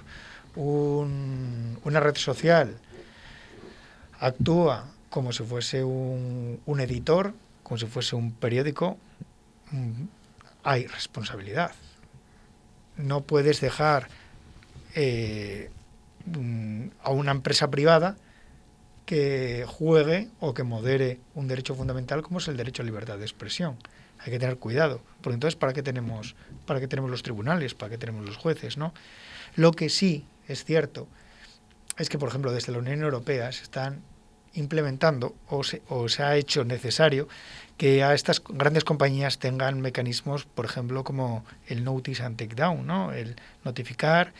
un, una red social actúa como si fuese un, un editor, como si fuese un periódico, hay responsabilidad. No puedes dejar eh, a una empresa privada que juegue o que modere un derecho fundamental como es el derecho a libertad de expresión. Hay que tener cuidado, porque entonces ¿para qué tenemos, para qué tenemos los tribunales? ¿Para qué tenemos los jueces? ¿no? Lo que sí es cierto es que, por ejemplo, desde la Unión Europea se están implementando o se, o se ha hecho necesario que a estas grandes compañías tengan mecanismos, por ejemplo, como el notice and take down, ¿no? el notificar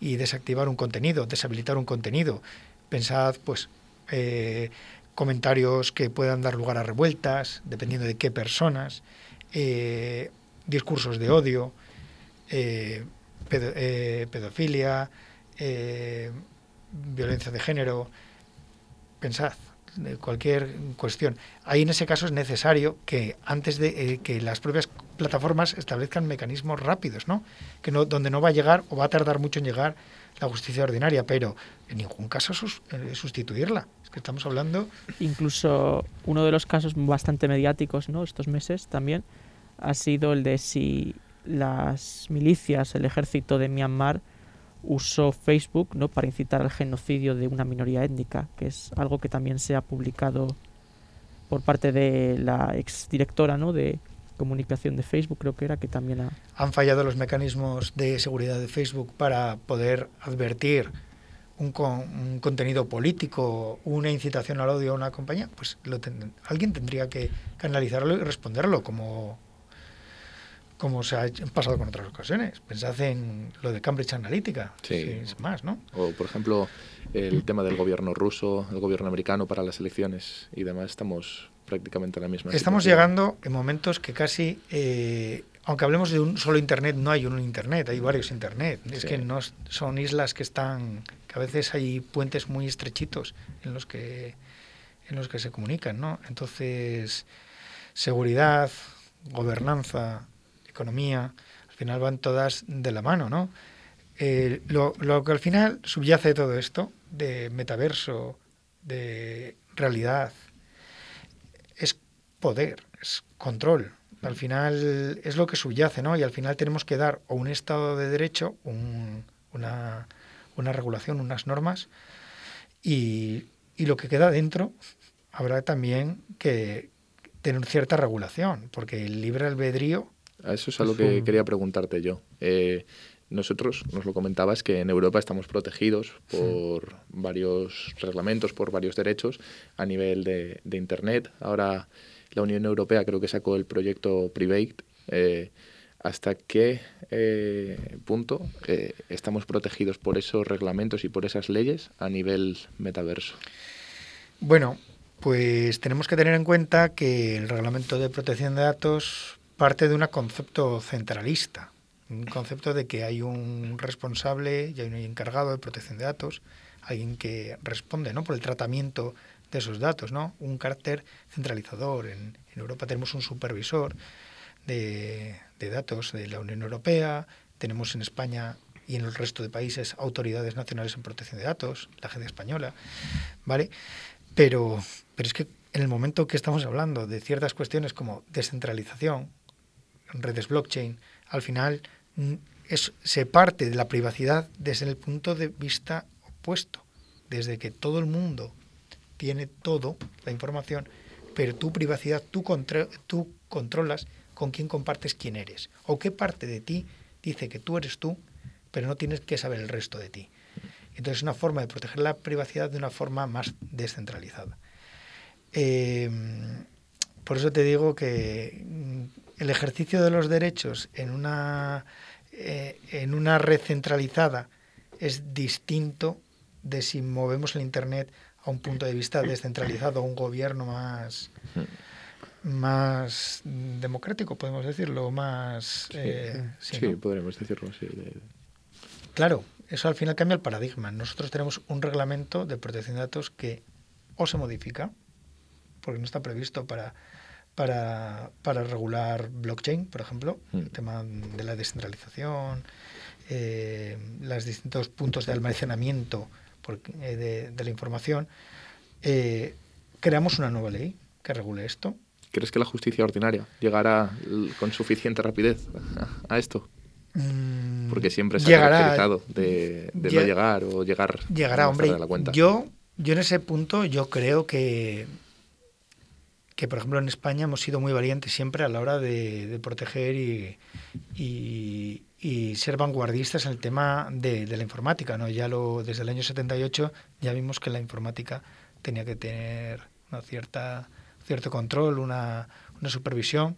y desactivar un contenido, deshabilitar un contenido. Pensad, pues, eh, comentarios que puedan dar lugar a revueltas, dependiendo de qué personas, eh, discursos de odio, eh, pedo, pedofilia, violencia de género. Pensad, cualquier cuestión. Ahí en ese caso es necesario que antes de que las propias plataformas establezcan mecanismos rápidos, ¿no? Que no donde no va a llegar o va a tardar mucho en llegar la justicia ordinaria, pero en ningún caso eh, sustituirla. Es que estamos hablando. Incluso uno de los casos bastante mediáticos, ¿no? Estos meses también ha sido el de si las milicias, el ejército de Myanmar usó Facebook, ¿no? Para incitar al genocidio de una minoría étnica, que es algo que también se ha publicado por parte de la exdirectora, ¿no? De comunicación de Facebook, creo que era, que también ha... Han fallado los mecanismos de seguridad de Facebook para poder advertir un, con, un contenido político, una incitación al odio a una compañía, pues lo ten, alguien tendría que, que analizarlo y responderlo como como se ha pasado con otras ocasiones. Pensad en lo de Cambridge Analytica, sí. es más, ¿no? O, por ejemplo, el tema del gobierno ruso, el gobierno americano para las elecciones y demás, estamos prácticamente en la misma Estamos situación. llegando en momentos que casi, eh, aunque hablemos de un solo Internet, no hay un Internet, hay varios Internet. Es que no son islas que están, que a veces hay puentes muy estrechitos en los que, en los que se comunican, ¿no? Entonces, seguridad, gobernanza, economía, al final van todas de la mano, ¿no? Eh, lo, lo, que al final subyace de todo esto, de metaverso, de realidad, poder, es control. Al final es lo que subyace, ¿no? Y al final tenemos que dar o un Estado de Derecho, un, una, una, regulación, unas normas, y, y lo que queda dentro habrá también que tener cierta regulación, porque el libre albedrío A eso es a lo que quería preguntarte yo. Eh, nosotros, nos lo comentabas, que en Europa estamos protegidos por varios reglamentos, por varios derechos a nivel de, Internet. Ahora la Unión Europea creo que sacó el proyecto Private. Eh, ¿Hasta qué eh, punto eh, estamos protegidos por esos reglamentos y por esas leyes a nivel metaverso? Bueno, pues tenemos que tener en cuenta que el reglamento de protección de datos parte de un concepto centralista un concepto de que hay un responsable y hay un encargado de protección de datos, alguien que responde ¿no? por el tratamiento de esos datos, ¿no? un carácter centralizador. En, Europa tenemos un supervisor de, datos de la Unión Europea, tenemos en España y en el resto de países autoridades nacionales en protección de datos, la Agencia Española, ¿vale? Pero, pero es que en el momento que estamos hablando de ciertas cuestiones como descentralización, redes blockchain, al final mm, se parte de la privacidad desde el punto de vista opuesto, desde que todo el mundo tiene todo, la información, pero tu privacidad, tú, controlas con quién compartes quién eres, o qué parte de ti dice que tú eres tú, pero no tienes que saber el resto de ti. Entonces es una forma de proteger la privacidad de una forma más descentralizada. Em, por eso te digo que mm, el ejercicio de los derechos en una, eh, en una red centralizada es distinto de si movemos el Internet a un punto de vista descentralizado, a un gobierno más, más democrático, podemos decirlo, más... Sí, eh, podemos decirlo así. Claro, eso al final cambia el paradigma. Nosotros tenemos un reglamento de protección de datos que o se modifica, porque no está previsto para para, para regular blockchain, por ejemplo, mm. el tema de la descentralización, eh, los distintos puntos de almacenamiento eh, de, la información. Eh, creamos una nueva ley que regule esto. ¿Crees que la justicia ordinaria llegará con suficiente rapidez a, esto? Mm, Porque siempre se ha caracterizado de, no llegar o llegar llegará, hombre, la cuenta. Yo, yo en ese punto yo creo que que por ejemplo en España hemos sido muy valientes siempre a la hora de, proteger y, y, ser vanguardistas en el tema de, la informática. ¿no? Ya lo, desde el año 78 ya vimos que la informática tenía que tener una cierta, cierto control, una, una supervisión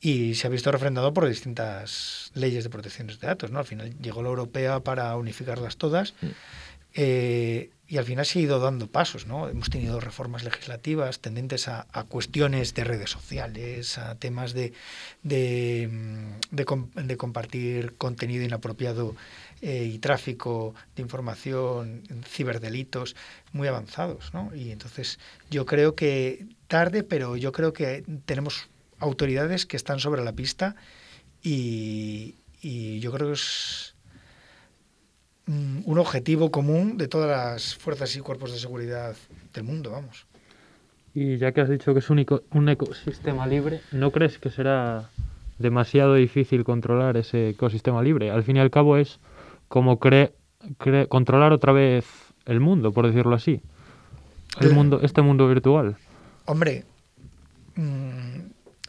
y se ha visto refrendado por distintas leyes de protección de datos. ¿no? Al final llegó la europea para unificarlas todas. Mm. Eh, y al final se ha ido dando pasos, ¿no? Hemos tenido reformas legislativas tendentes a, cuestiones de redes sociales, a temas de, de, de, compartir contenido inapropiado eh, y tráfico de información, ciberdelitos muy avanzados, ¿no? Y entonces yo creo que tarde, pero yo creo que tenemos autoridades que están sobre la pista y, y yo creo que es Mm, un objetivo común de todas las fuerzas y cuerpos de seguridad del mundo, vamos. Y ya que has dicho que es un, un ecosistema libre, ¿no crees que será demasiado difícil controlar ese ecosistema libre? Al fin y al cabo es como controlar otra vez el mundo, por decirlo así. El mundo, este mundo virtual. Hombre, mm,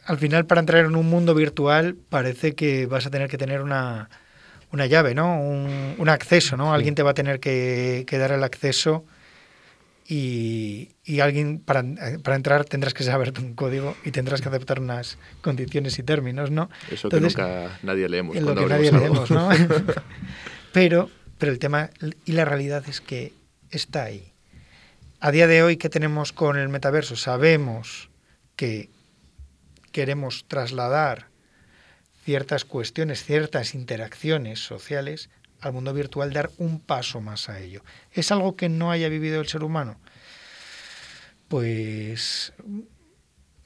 al final para entrar en un mundo virtual parece que vas a tener que tener una una llave, ¿no? Un, acceso, ¿no? Alguien te va a tener que, dar el acceso y, alguien para, entrar tendrás que saber un código y tendrás que aceptar unas condiciones y términos, ¿no? Eso que nunca nadie leemos. Lo que nadie leemos, ¿no? pero, pero el tema y la realidad es que está ahí. A día de hoy, ¿qué tenemos con el metaverso? Sabemos que queremos trasladar ciertas cuestiones, ciertas interacciones sociales al mundo virtual, dar un paso más a ello. ¿Es algo que no haya vivido el ser humano? Pues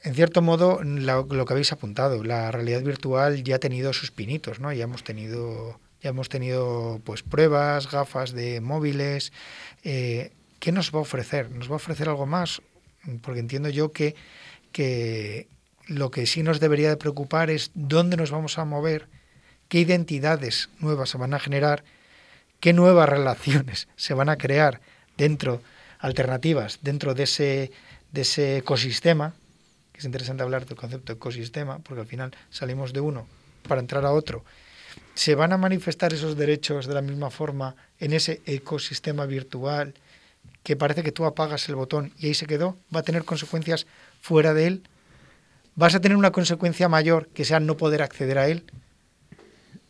en cierto modo, lo, que habéis apuntado, la realidad virtual ya ha tenido sus pinitos, ¿no? Ya hemos tenido, ya hemos tenido pues pruebas, gafas de móviles. Eh, ¿Qué nos va a ofrecer? ¿Nos va a ofrecer algo más? Porque entiendo yo que, que lo que sí nos debería de preocupar es dónde nos vamos a mover, qué identidades nuevas se van a generar, qué nuevas relaciones se van a crear dentro, alternativas, dentro de ese, de ese ecosistema que es interesante hablar del concepto de ecosistema, porque al final salimos de uno para entrar a otro. ¿Se van a manifestar esos derechos de la misma forma en ese ecosistema virtual que parece que tú apagas el botón y ahí se quedó? ¿Va a tener consecuencias fuera de él? ¿Vas a tener una consecuencia mayor que sea no poder acceder a él?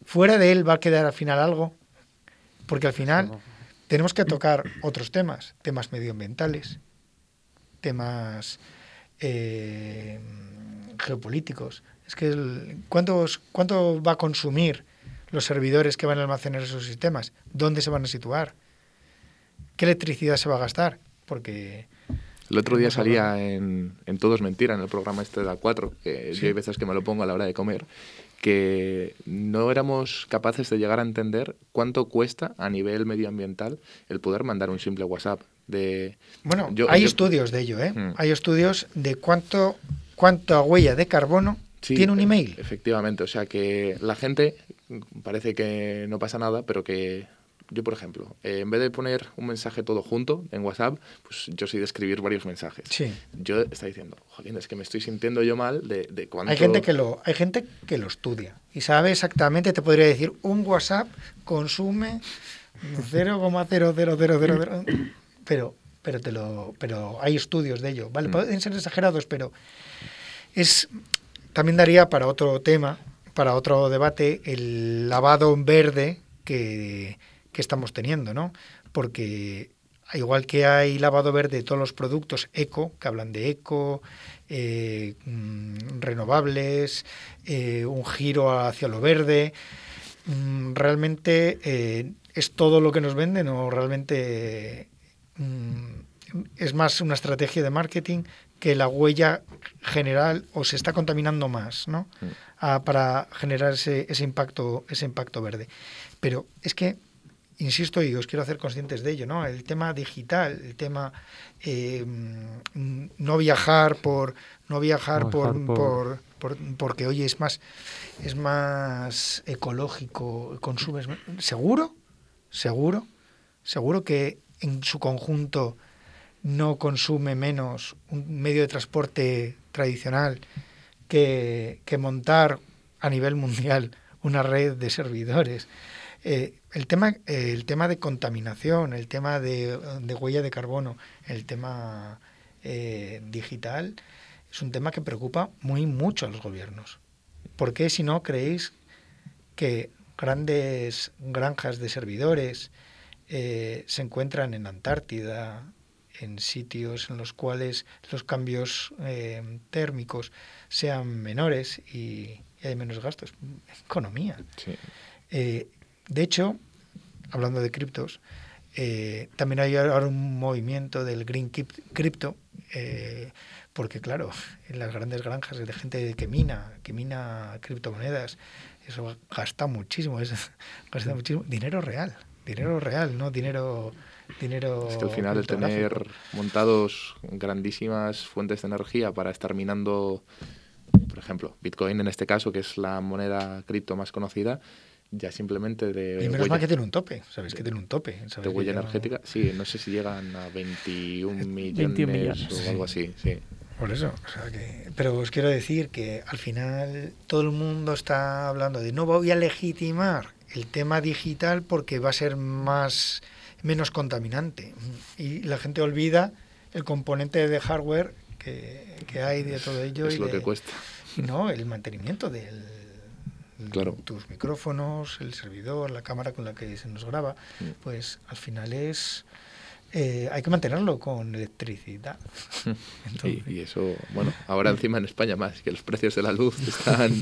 ¿Fuera de él va a quedar al final algo? Porque al final tenemos que tocar otros temas, temas medioambientales, temas eh, geopolíticos. Es que el, ¿cuántos, ¿cuánto va a consumir los servidores que van a almacenar esos sistemas? ¿Dónde se van a situar? ¿Qué electricidad se va a gastar? Porque... El otro día salía en, en Todo es Mentira, en el programa este de la 4, que Sí. yo hay veces que me lo pongo a la hora de comer, que no éramos capaces de llegar a entender cuánto cuesta a nivel medioambiental el poder mandar un simple WhatsApp. De, Bueno, Yo- hay yo- estudios de ello, ¿eh? Mm. Hay estudios de cuánto cuánta huella de carbono Sí, tiene un e- email. Efectivamente, o sea que la gente parece que no pasa nada, pero que yo, por ejemplo, eh, en vez de poner un mensaje todo junto en WhatsApp, pues yo soy de escribir varios mensajes. Sí. Yo está diciendo, jolín, es que me estoy sintiendo yo mal de, de cuánto... Hay gente que lo hay gente que lo estudia y sabe exactamente, te podría decir, un WhatsApp consume 0,00000 pero pero te lo pero hay estudios de ello, ¿vale? Mm. Pueden ser exagerados, pero es también daría para otro tema, para otro debate el lavado en verde que, que estamos teniendo, ¿no? Porque igual que hay lavado verde de todos los productos eco, que hablan de eco, eh, mm, renovables, eh, un giro hacia lo verde, mm, realmente eh, es todo lo que nos venden o realmente mm, es más una estrategia de marketing que la huella general o se está contaminando más, ¿no? Ah, para generar ese, ese impacto ese impacto verde. Pero es que insisto y os quiero hacer conscientes de ello, ¿no? El tema digital, el tema eh, no viajar por no viajar No por, viajar por- por- por- porque oye es más es más ecológico, consumes seguro, seguro, seguro que en su conjunto no consume menos un medio de transporte tradicional que, que montar a nivel mundial una red de servidores. Eh, el, tema, eh, el tema de contaminación, el tema de, de huella de carbono, el tema eh, digital, es un tema que preocupa muy mucho a los gobiernos. ¿Por qué si no creéis que grandes granjas de servidores se encuentran en Antártida, en sitios en los cuales los cambios eh, térmicos sean menores y, y hay menos gastos? Economía. Sí. Eh, de hecho, hablando de criptos, eh, también hay ahora un movimiento del Green Crypto, eh, porque claro, en las grandes granjas de gente que mina, que mina criptomonedas, eso gasta muchísimo, es, gasta muchísimo dinero real, dinero real, no dinero dinero Es que al final el tener montados grandísimas fuentes de energía para estar minando, por ejemplo, Bitcoin en este caso, que es la moneda cripto más conocida, ya simplemente de y menos huella, mal que tiene un tope, sabéis que tiene un tope, de huella no- energética, sí, no sé si llegan a 21 millones, 21 millones, o sí. algo así, sí. Por eso, o sea que, pero os quiero decir que al final todo el mundo está hablando de no voy a legitimar el tema digital porque va a ser más menos contaminante y la gente olvida el componente de hardware que, que hay de todo ello es y lo de- que cuesta. no el mantenimiento del Claro. tus micrófonos el servidor la cámara con la que se nos graba Mm. pues al final es eh, hay que mantenerlo con electricidad Entonces- Y, y eso, bueno, ahora encima en España más, que los precios de la luz están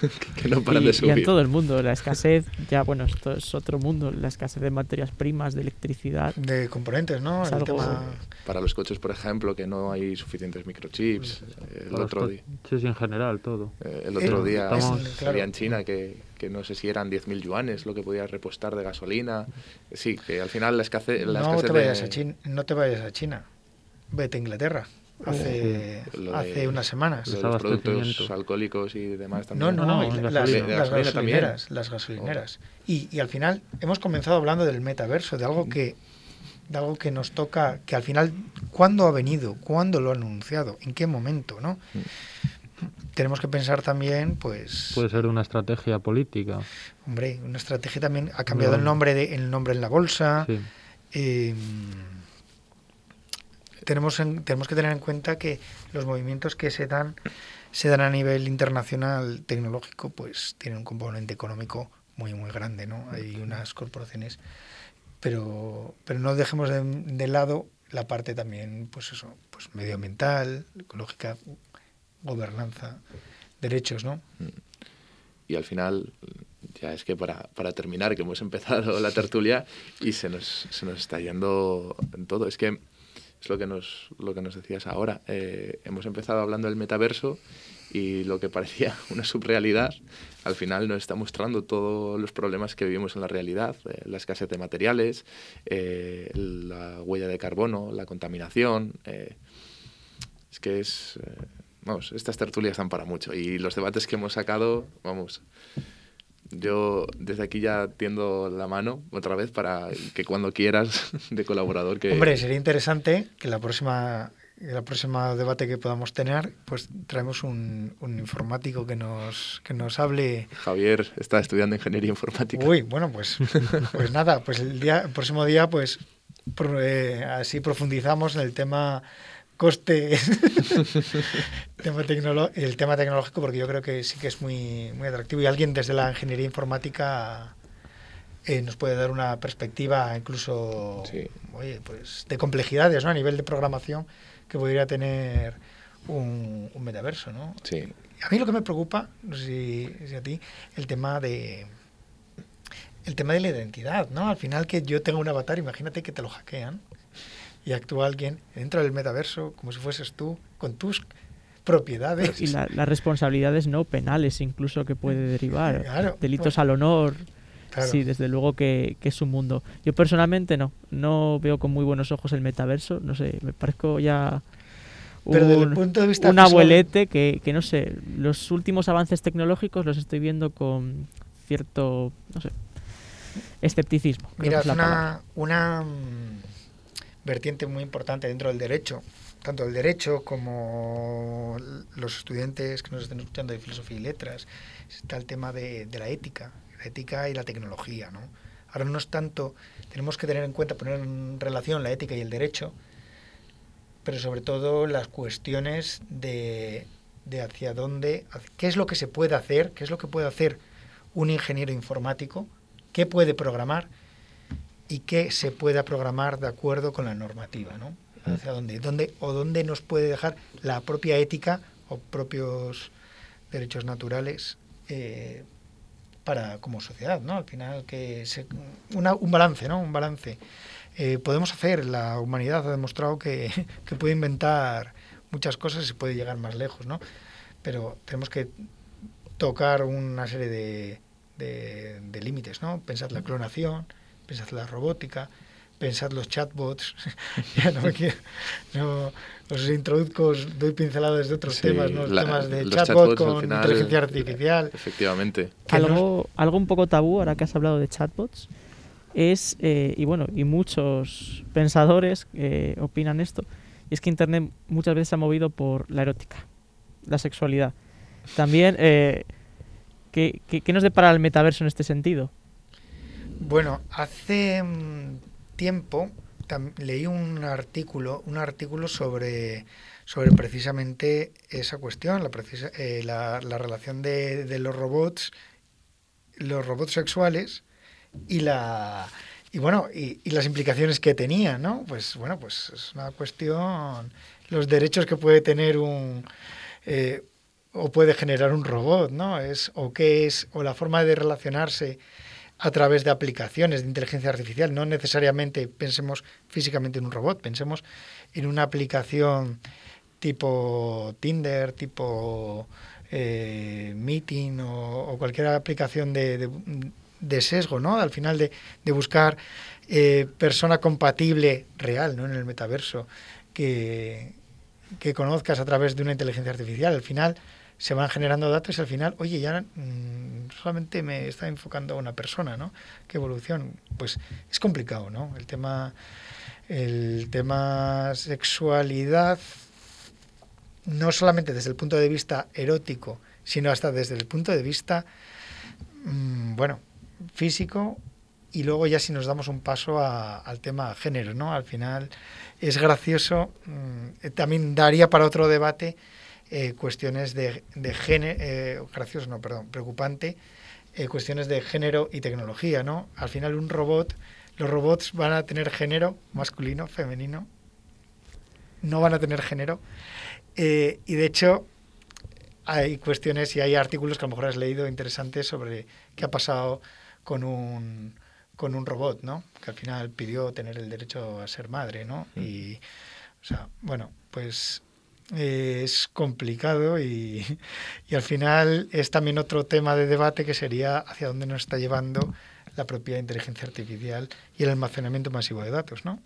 que, que no paran y, de y subir. en todo el mundo, la escasez, ya bueno, esto es otro mundo, la escasez de materias primas, de electricidad. de componentes, ¿no? El algo- tema- Para los coches, por ejemplo, que no hay suficientes microchips. El Para otro, día, coches en general, todo. eh, el otro Eh, día estamos- claro. en China que, que no sé si eran 10.000 yuanes lo que podía repostar de gasolina. Sí, que al final la escasez, la no escasez te vayas de- a China, no te vayas a China. Vete a Inglaterra. Hace. Lo de- hace unas semanas. lo de los productos alcoholíficos y demás también. no, No, no, gasolina. las, también. gasolineras, las gasolineras. Y, y al final hemos comenzado hablando del metaverso, de algo que de algo que nos toca, que al final, ¿cuándo ha venido? ¿Cuándo lo ha anunciado? ¿En qué momento? ¿no? Tenemos que pensar también, pues... Puede ser una estrategia política. Hombre, una estrategia también, ha cambiado el nombre de, el nombre en la bolsa. Sí. Eh, tenemos, en- tenemos que tener en cuenta que los movimientos que se dan se dan a nivel internacional tecnológico, pues tienen un componente económico muy muy grande, ¿no? Hay unas corporaciones, pero pero no dejemos de, de lado la parte también, pues eso, pues medioambiental, ecológica, gobernanza, derechos, ¿no? Y al final, ya es que para, para terminar, que hemos empezado la tertulia y se nos, se nos está yendo en todo. Es que es lo que nos, lo que nos decías ahora. Eh, hemos empezado hablando del metaverso y lo que parecía una subrealidad, al final nos está mostrando todos los problemas que vivimos en la realidad, eh, la escasez de materiales, eh, la huella de carbono, la contaminación. es que es... vamos, estas tertulias dan para mucho y los debates que hemos sacado, vamos, yo desde aquí ya tiendo la mano otra vez para que cuando quieras de colaborador que... Hombre, sería interesante que la próxima en el próximo debate que podamos tener, pues traemos un, un informático que nos, que nos hable. Javier está estudiando ingeniería informática. Uy, bueno, pues, pues nada, pues el, día, el próximo día, pues pro- eh, así profundizamos en el tema coste, tema el tema tecnológico, porque yo creo que sí que es muy, muy atractivo y alguien desde la ingeniería informática eh, nos puede dar una perspectiva incluso Sí. oye, pues de complejidades ¿no? a nivel de programación que podría tener un, un metaverso. ¿no? Sí, A mí lo que me preocupa, no sé si, si a ti, el tema de el tema de la identidad, ¿no? Al final que yo tenga un avatar, imagínate que te lo hackean y actúa alguien dentro del metaverso como si fueses tú con tus propiedades. Y la- las responsabilidades no penales incluso que puede derivar. Claro, Delitos bueno. al honor. Claro. Sí, desde luego que, que es un mundo. Yo personalmente no. No veo con muy buenos ojos el metaverso. No sé, me parezco ya Pero desde el un, punto de vista un abuelete que, que no sé. Los últimos avances tecnológicos los estoy viendo con cierto, no sé, escepticismo. Mira, es una, una mm, vertiente muy importante dentro del derecho, tanto el derecho como los estudiantes que nos estén escuchando de filosofía y letras, está el tema de, de la ética, la ética y la tecnología. ¿no? Ahora no es tanto, tenemos que tener en cuenta, poner en relación la ética y el derecho, pero sobre todo las cuestiones de, de hacia dónde, qué es lo que se puede hacer, qué es lo que puede hacer un ingeniero informático, qué puede programar y qué se pueda programar de acuerdo con la normativa, ¿no? Hacia dónde, dónde o dónde nos puede dejar la propia ética o propios derechos naturales eh, para como sociedad, ¿no? Al final que se, una- un balance, ¿no? Un balance. Eh, podemos hacer, la humanidad ha demostrado que, que puede inventar muchas cosas y se puede llegar más lejos, ¿no? Pero tenemos que tocar una serie de, de, de límites, ¿no? Pensad la clonación, pensad la robótica, pensad los chatbots. ya no me quiero, no, os introduzco, os doy pinceladas de otros Sí, temas, ¿no? la- temas de los chatbot con final- inteligencia artificial. efectivamente. algo, algo un poco tabú, ahora que has hablado de chatbots, es, eh, y bueno, y muchos pensadores eh, opinan esto, y es que Internet muchas veces se ha movido por la erótica, la sexualidad. También, eh, ¿qué, qué, qué nos depara el metaverso en este sentido? Bueno, hace mm, tiempo leí un artículo, un artículo sobre, sobre precisamente esa cuestión, la, precisa- eh, la, la relación de, de los robots, los robots sexuales y la y bueno y, y las implicaciones que tenía, ¿no? Pues bueno, pues es una cuestión, los derechos que puede tener un eh, o puede generar un robot, ¿no? Es o qué es o la forma de relacionarse a través de aplicaciones de inteligencia artificial. No necesariamente pensemos físicamente en un robot, pensemos en una aplicación tipo Tinder, tipo eh, Meeting o, cualquier aplicación de sesgo, ¿no? Al final de, de buscar eh, persona compatible real, ¿no? En el metaverso, que, que conozcas a través de una inteligencia artificial. Al final se van generando datos y al final, oye, ya mm, solamente me está enfocando a una persona, ¿no? ¿Qué evolución? Pues es complicado, ¿no? El tema, el tema sexualidad, no solamente desde el punto de vista erótico, sino hasta desde el punto de vista, mm, bueno, físico y luego ya si nos damos un paso al tema género, ¿no? Al final es gracioso, mm, también daría para otro debate eh, cuestiones de, de género, eh, gracioso, no, perdón, preocupante, eh, cuestiones de género y tecnología, ¿no? Al final un robot, los robots van a tener género masculino, femenino, no van a tener género. y de hecho hay cuestiones y hay artículos que a lo mejor has leído interesantes sobre qué ha pasado con un con un robot, ¿no? Que al final pidió tener el derecho a ser madre, ¿no? Mm. Y, o sea, bueno, pues eh, es complicado y, y, al final es también otro tema de debate que sería hacia dónde nos está llevando la propia inteligencia artificial y el almacenamiento masivo de datos, ¿no?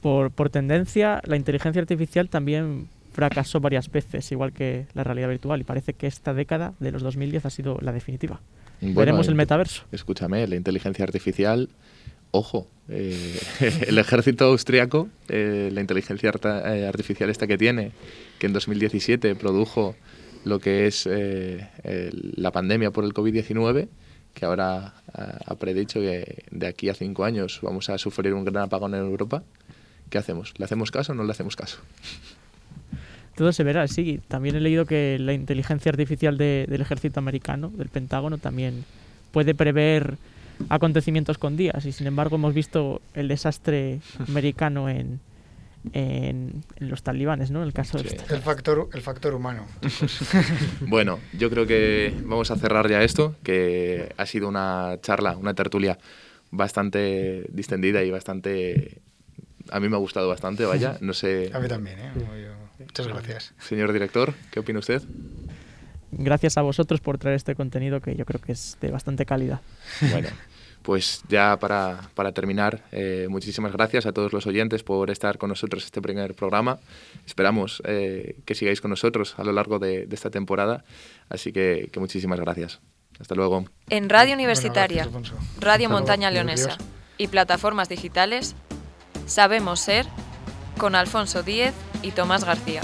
Por, por tendencia, la inteligencia artificial también fracasó varias veces, igual que la realidad virtual, y parece que esta década de los 2010 ha sido la definitiva. Veremos el metaverso. Escúchame, la inteligencia artificial, ojo, eh, el ejército austriaco, eh, la inteligencia eh, artificial esta que tiene, que en 2017 produjo lo que es la pandemia por el COVID-19, que ahora ha predicho que de aquí a cinco años vamos a sufrir un gran apagón en Europa. ¿Qué hacemos? ¿Le hacemos caso o no le hacemos caso? todo se verá, sí. También he leído que la inteligencia artificial del ejército americano, del Pentágono, también puede prever acontecimientos con días y sin embargo hemos visto el desastre americano en, en, los talibanes, ¿no? El caso este. el factor el factor humano. bueno, yo creo que vamos a cerrar ya esto, que ha sido una charla, una tertulia bastante distendida y bastante a mí me ha gustado bastante, vaya, no sé. A mí también, ¿eh? Muchas gracias. Señor director, ¿qué opina usted? Gracias a vosotros por traer este contenido que yo creo que es de bastante calidad. Bueno, pues ya para, para terminar, eh, muchísimas gracias a todos los oyentes por estar con nosotros este primer programa. Esperamos eh, que sigáis con nosotros a lo largo de, esta temporada, así que, que, muchísimas gracias. Hasta luego. En Radio Universitaria, Radio Montaña Leonesa y plataformas digitales, sabemos ser con Alfonso Díez y Tomás García.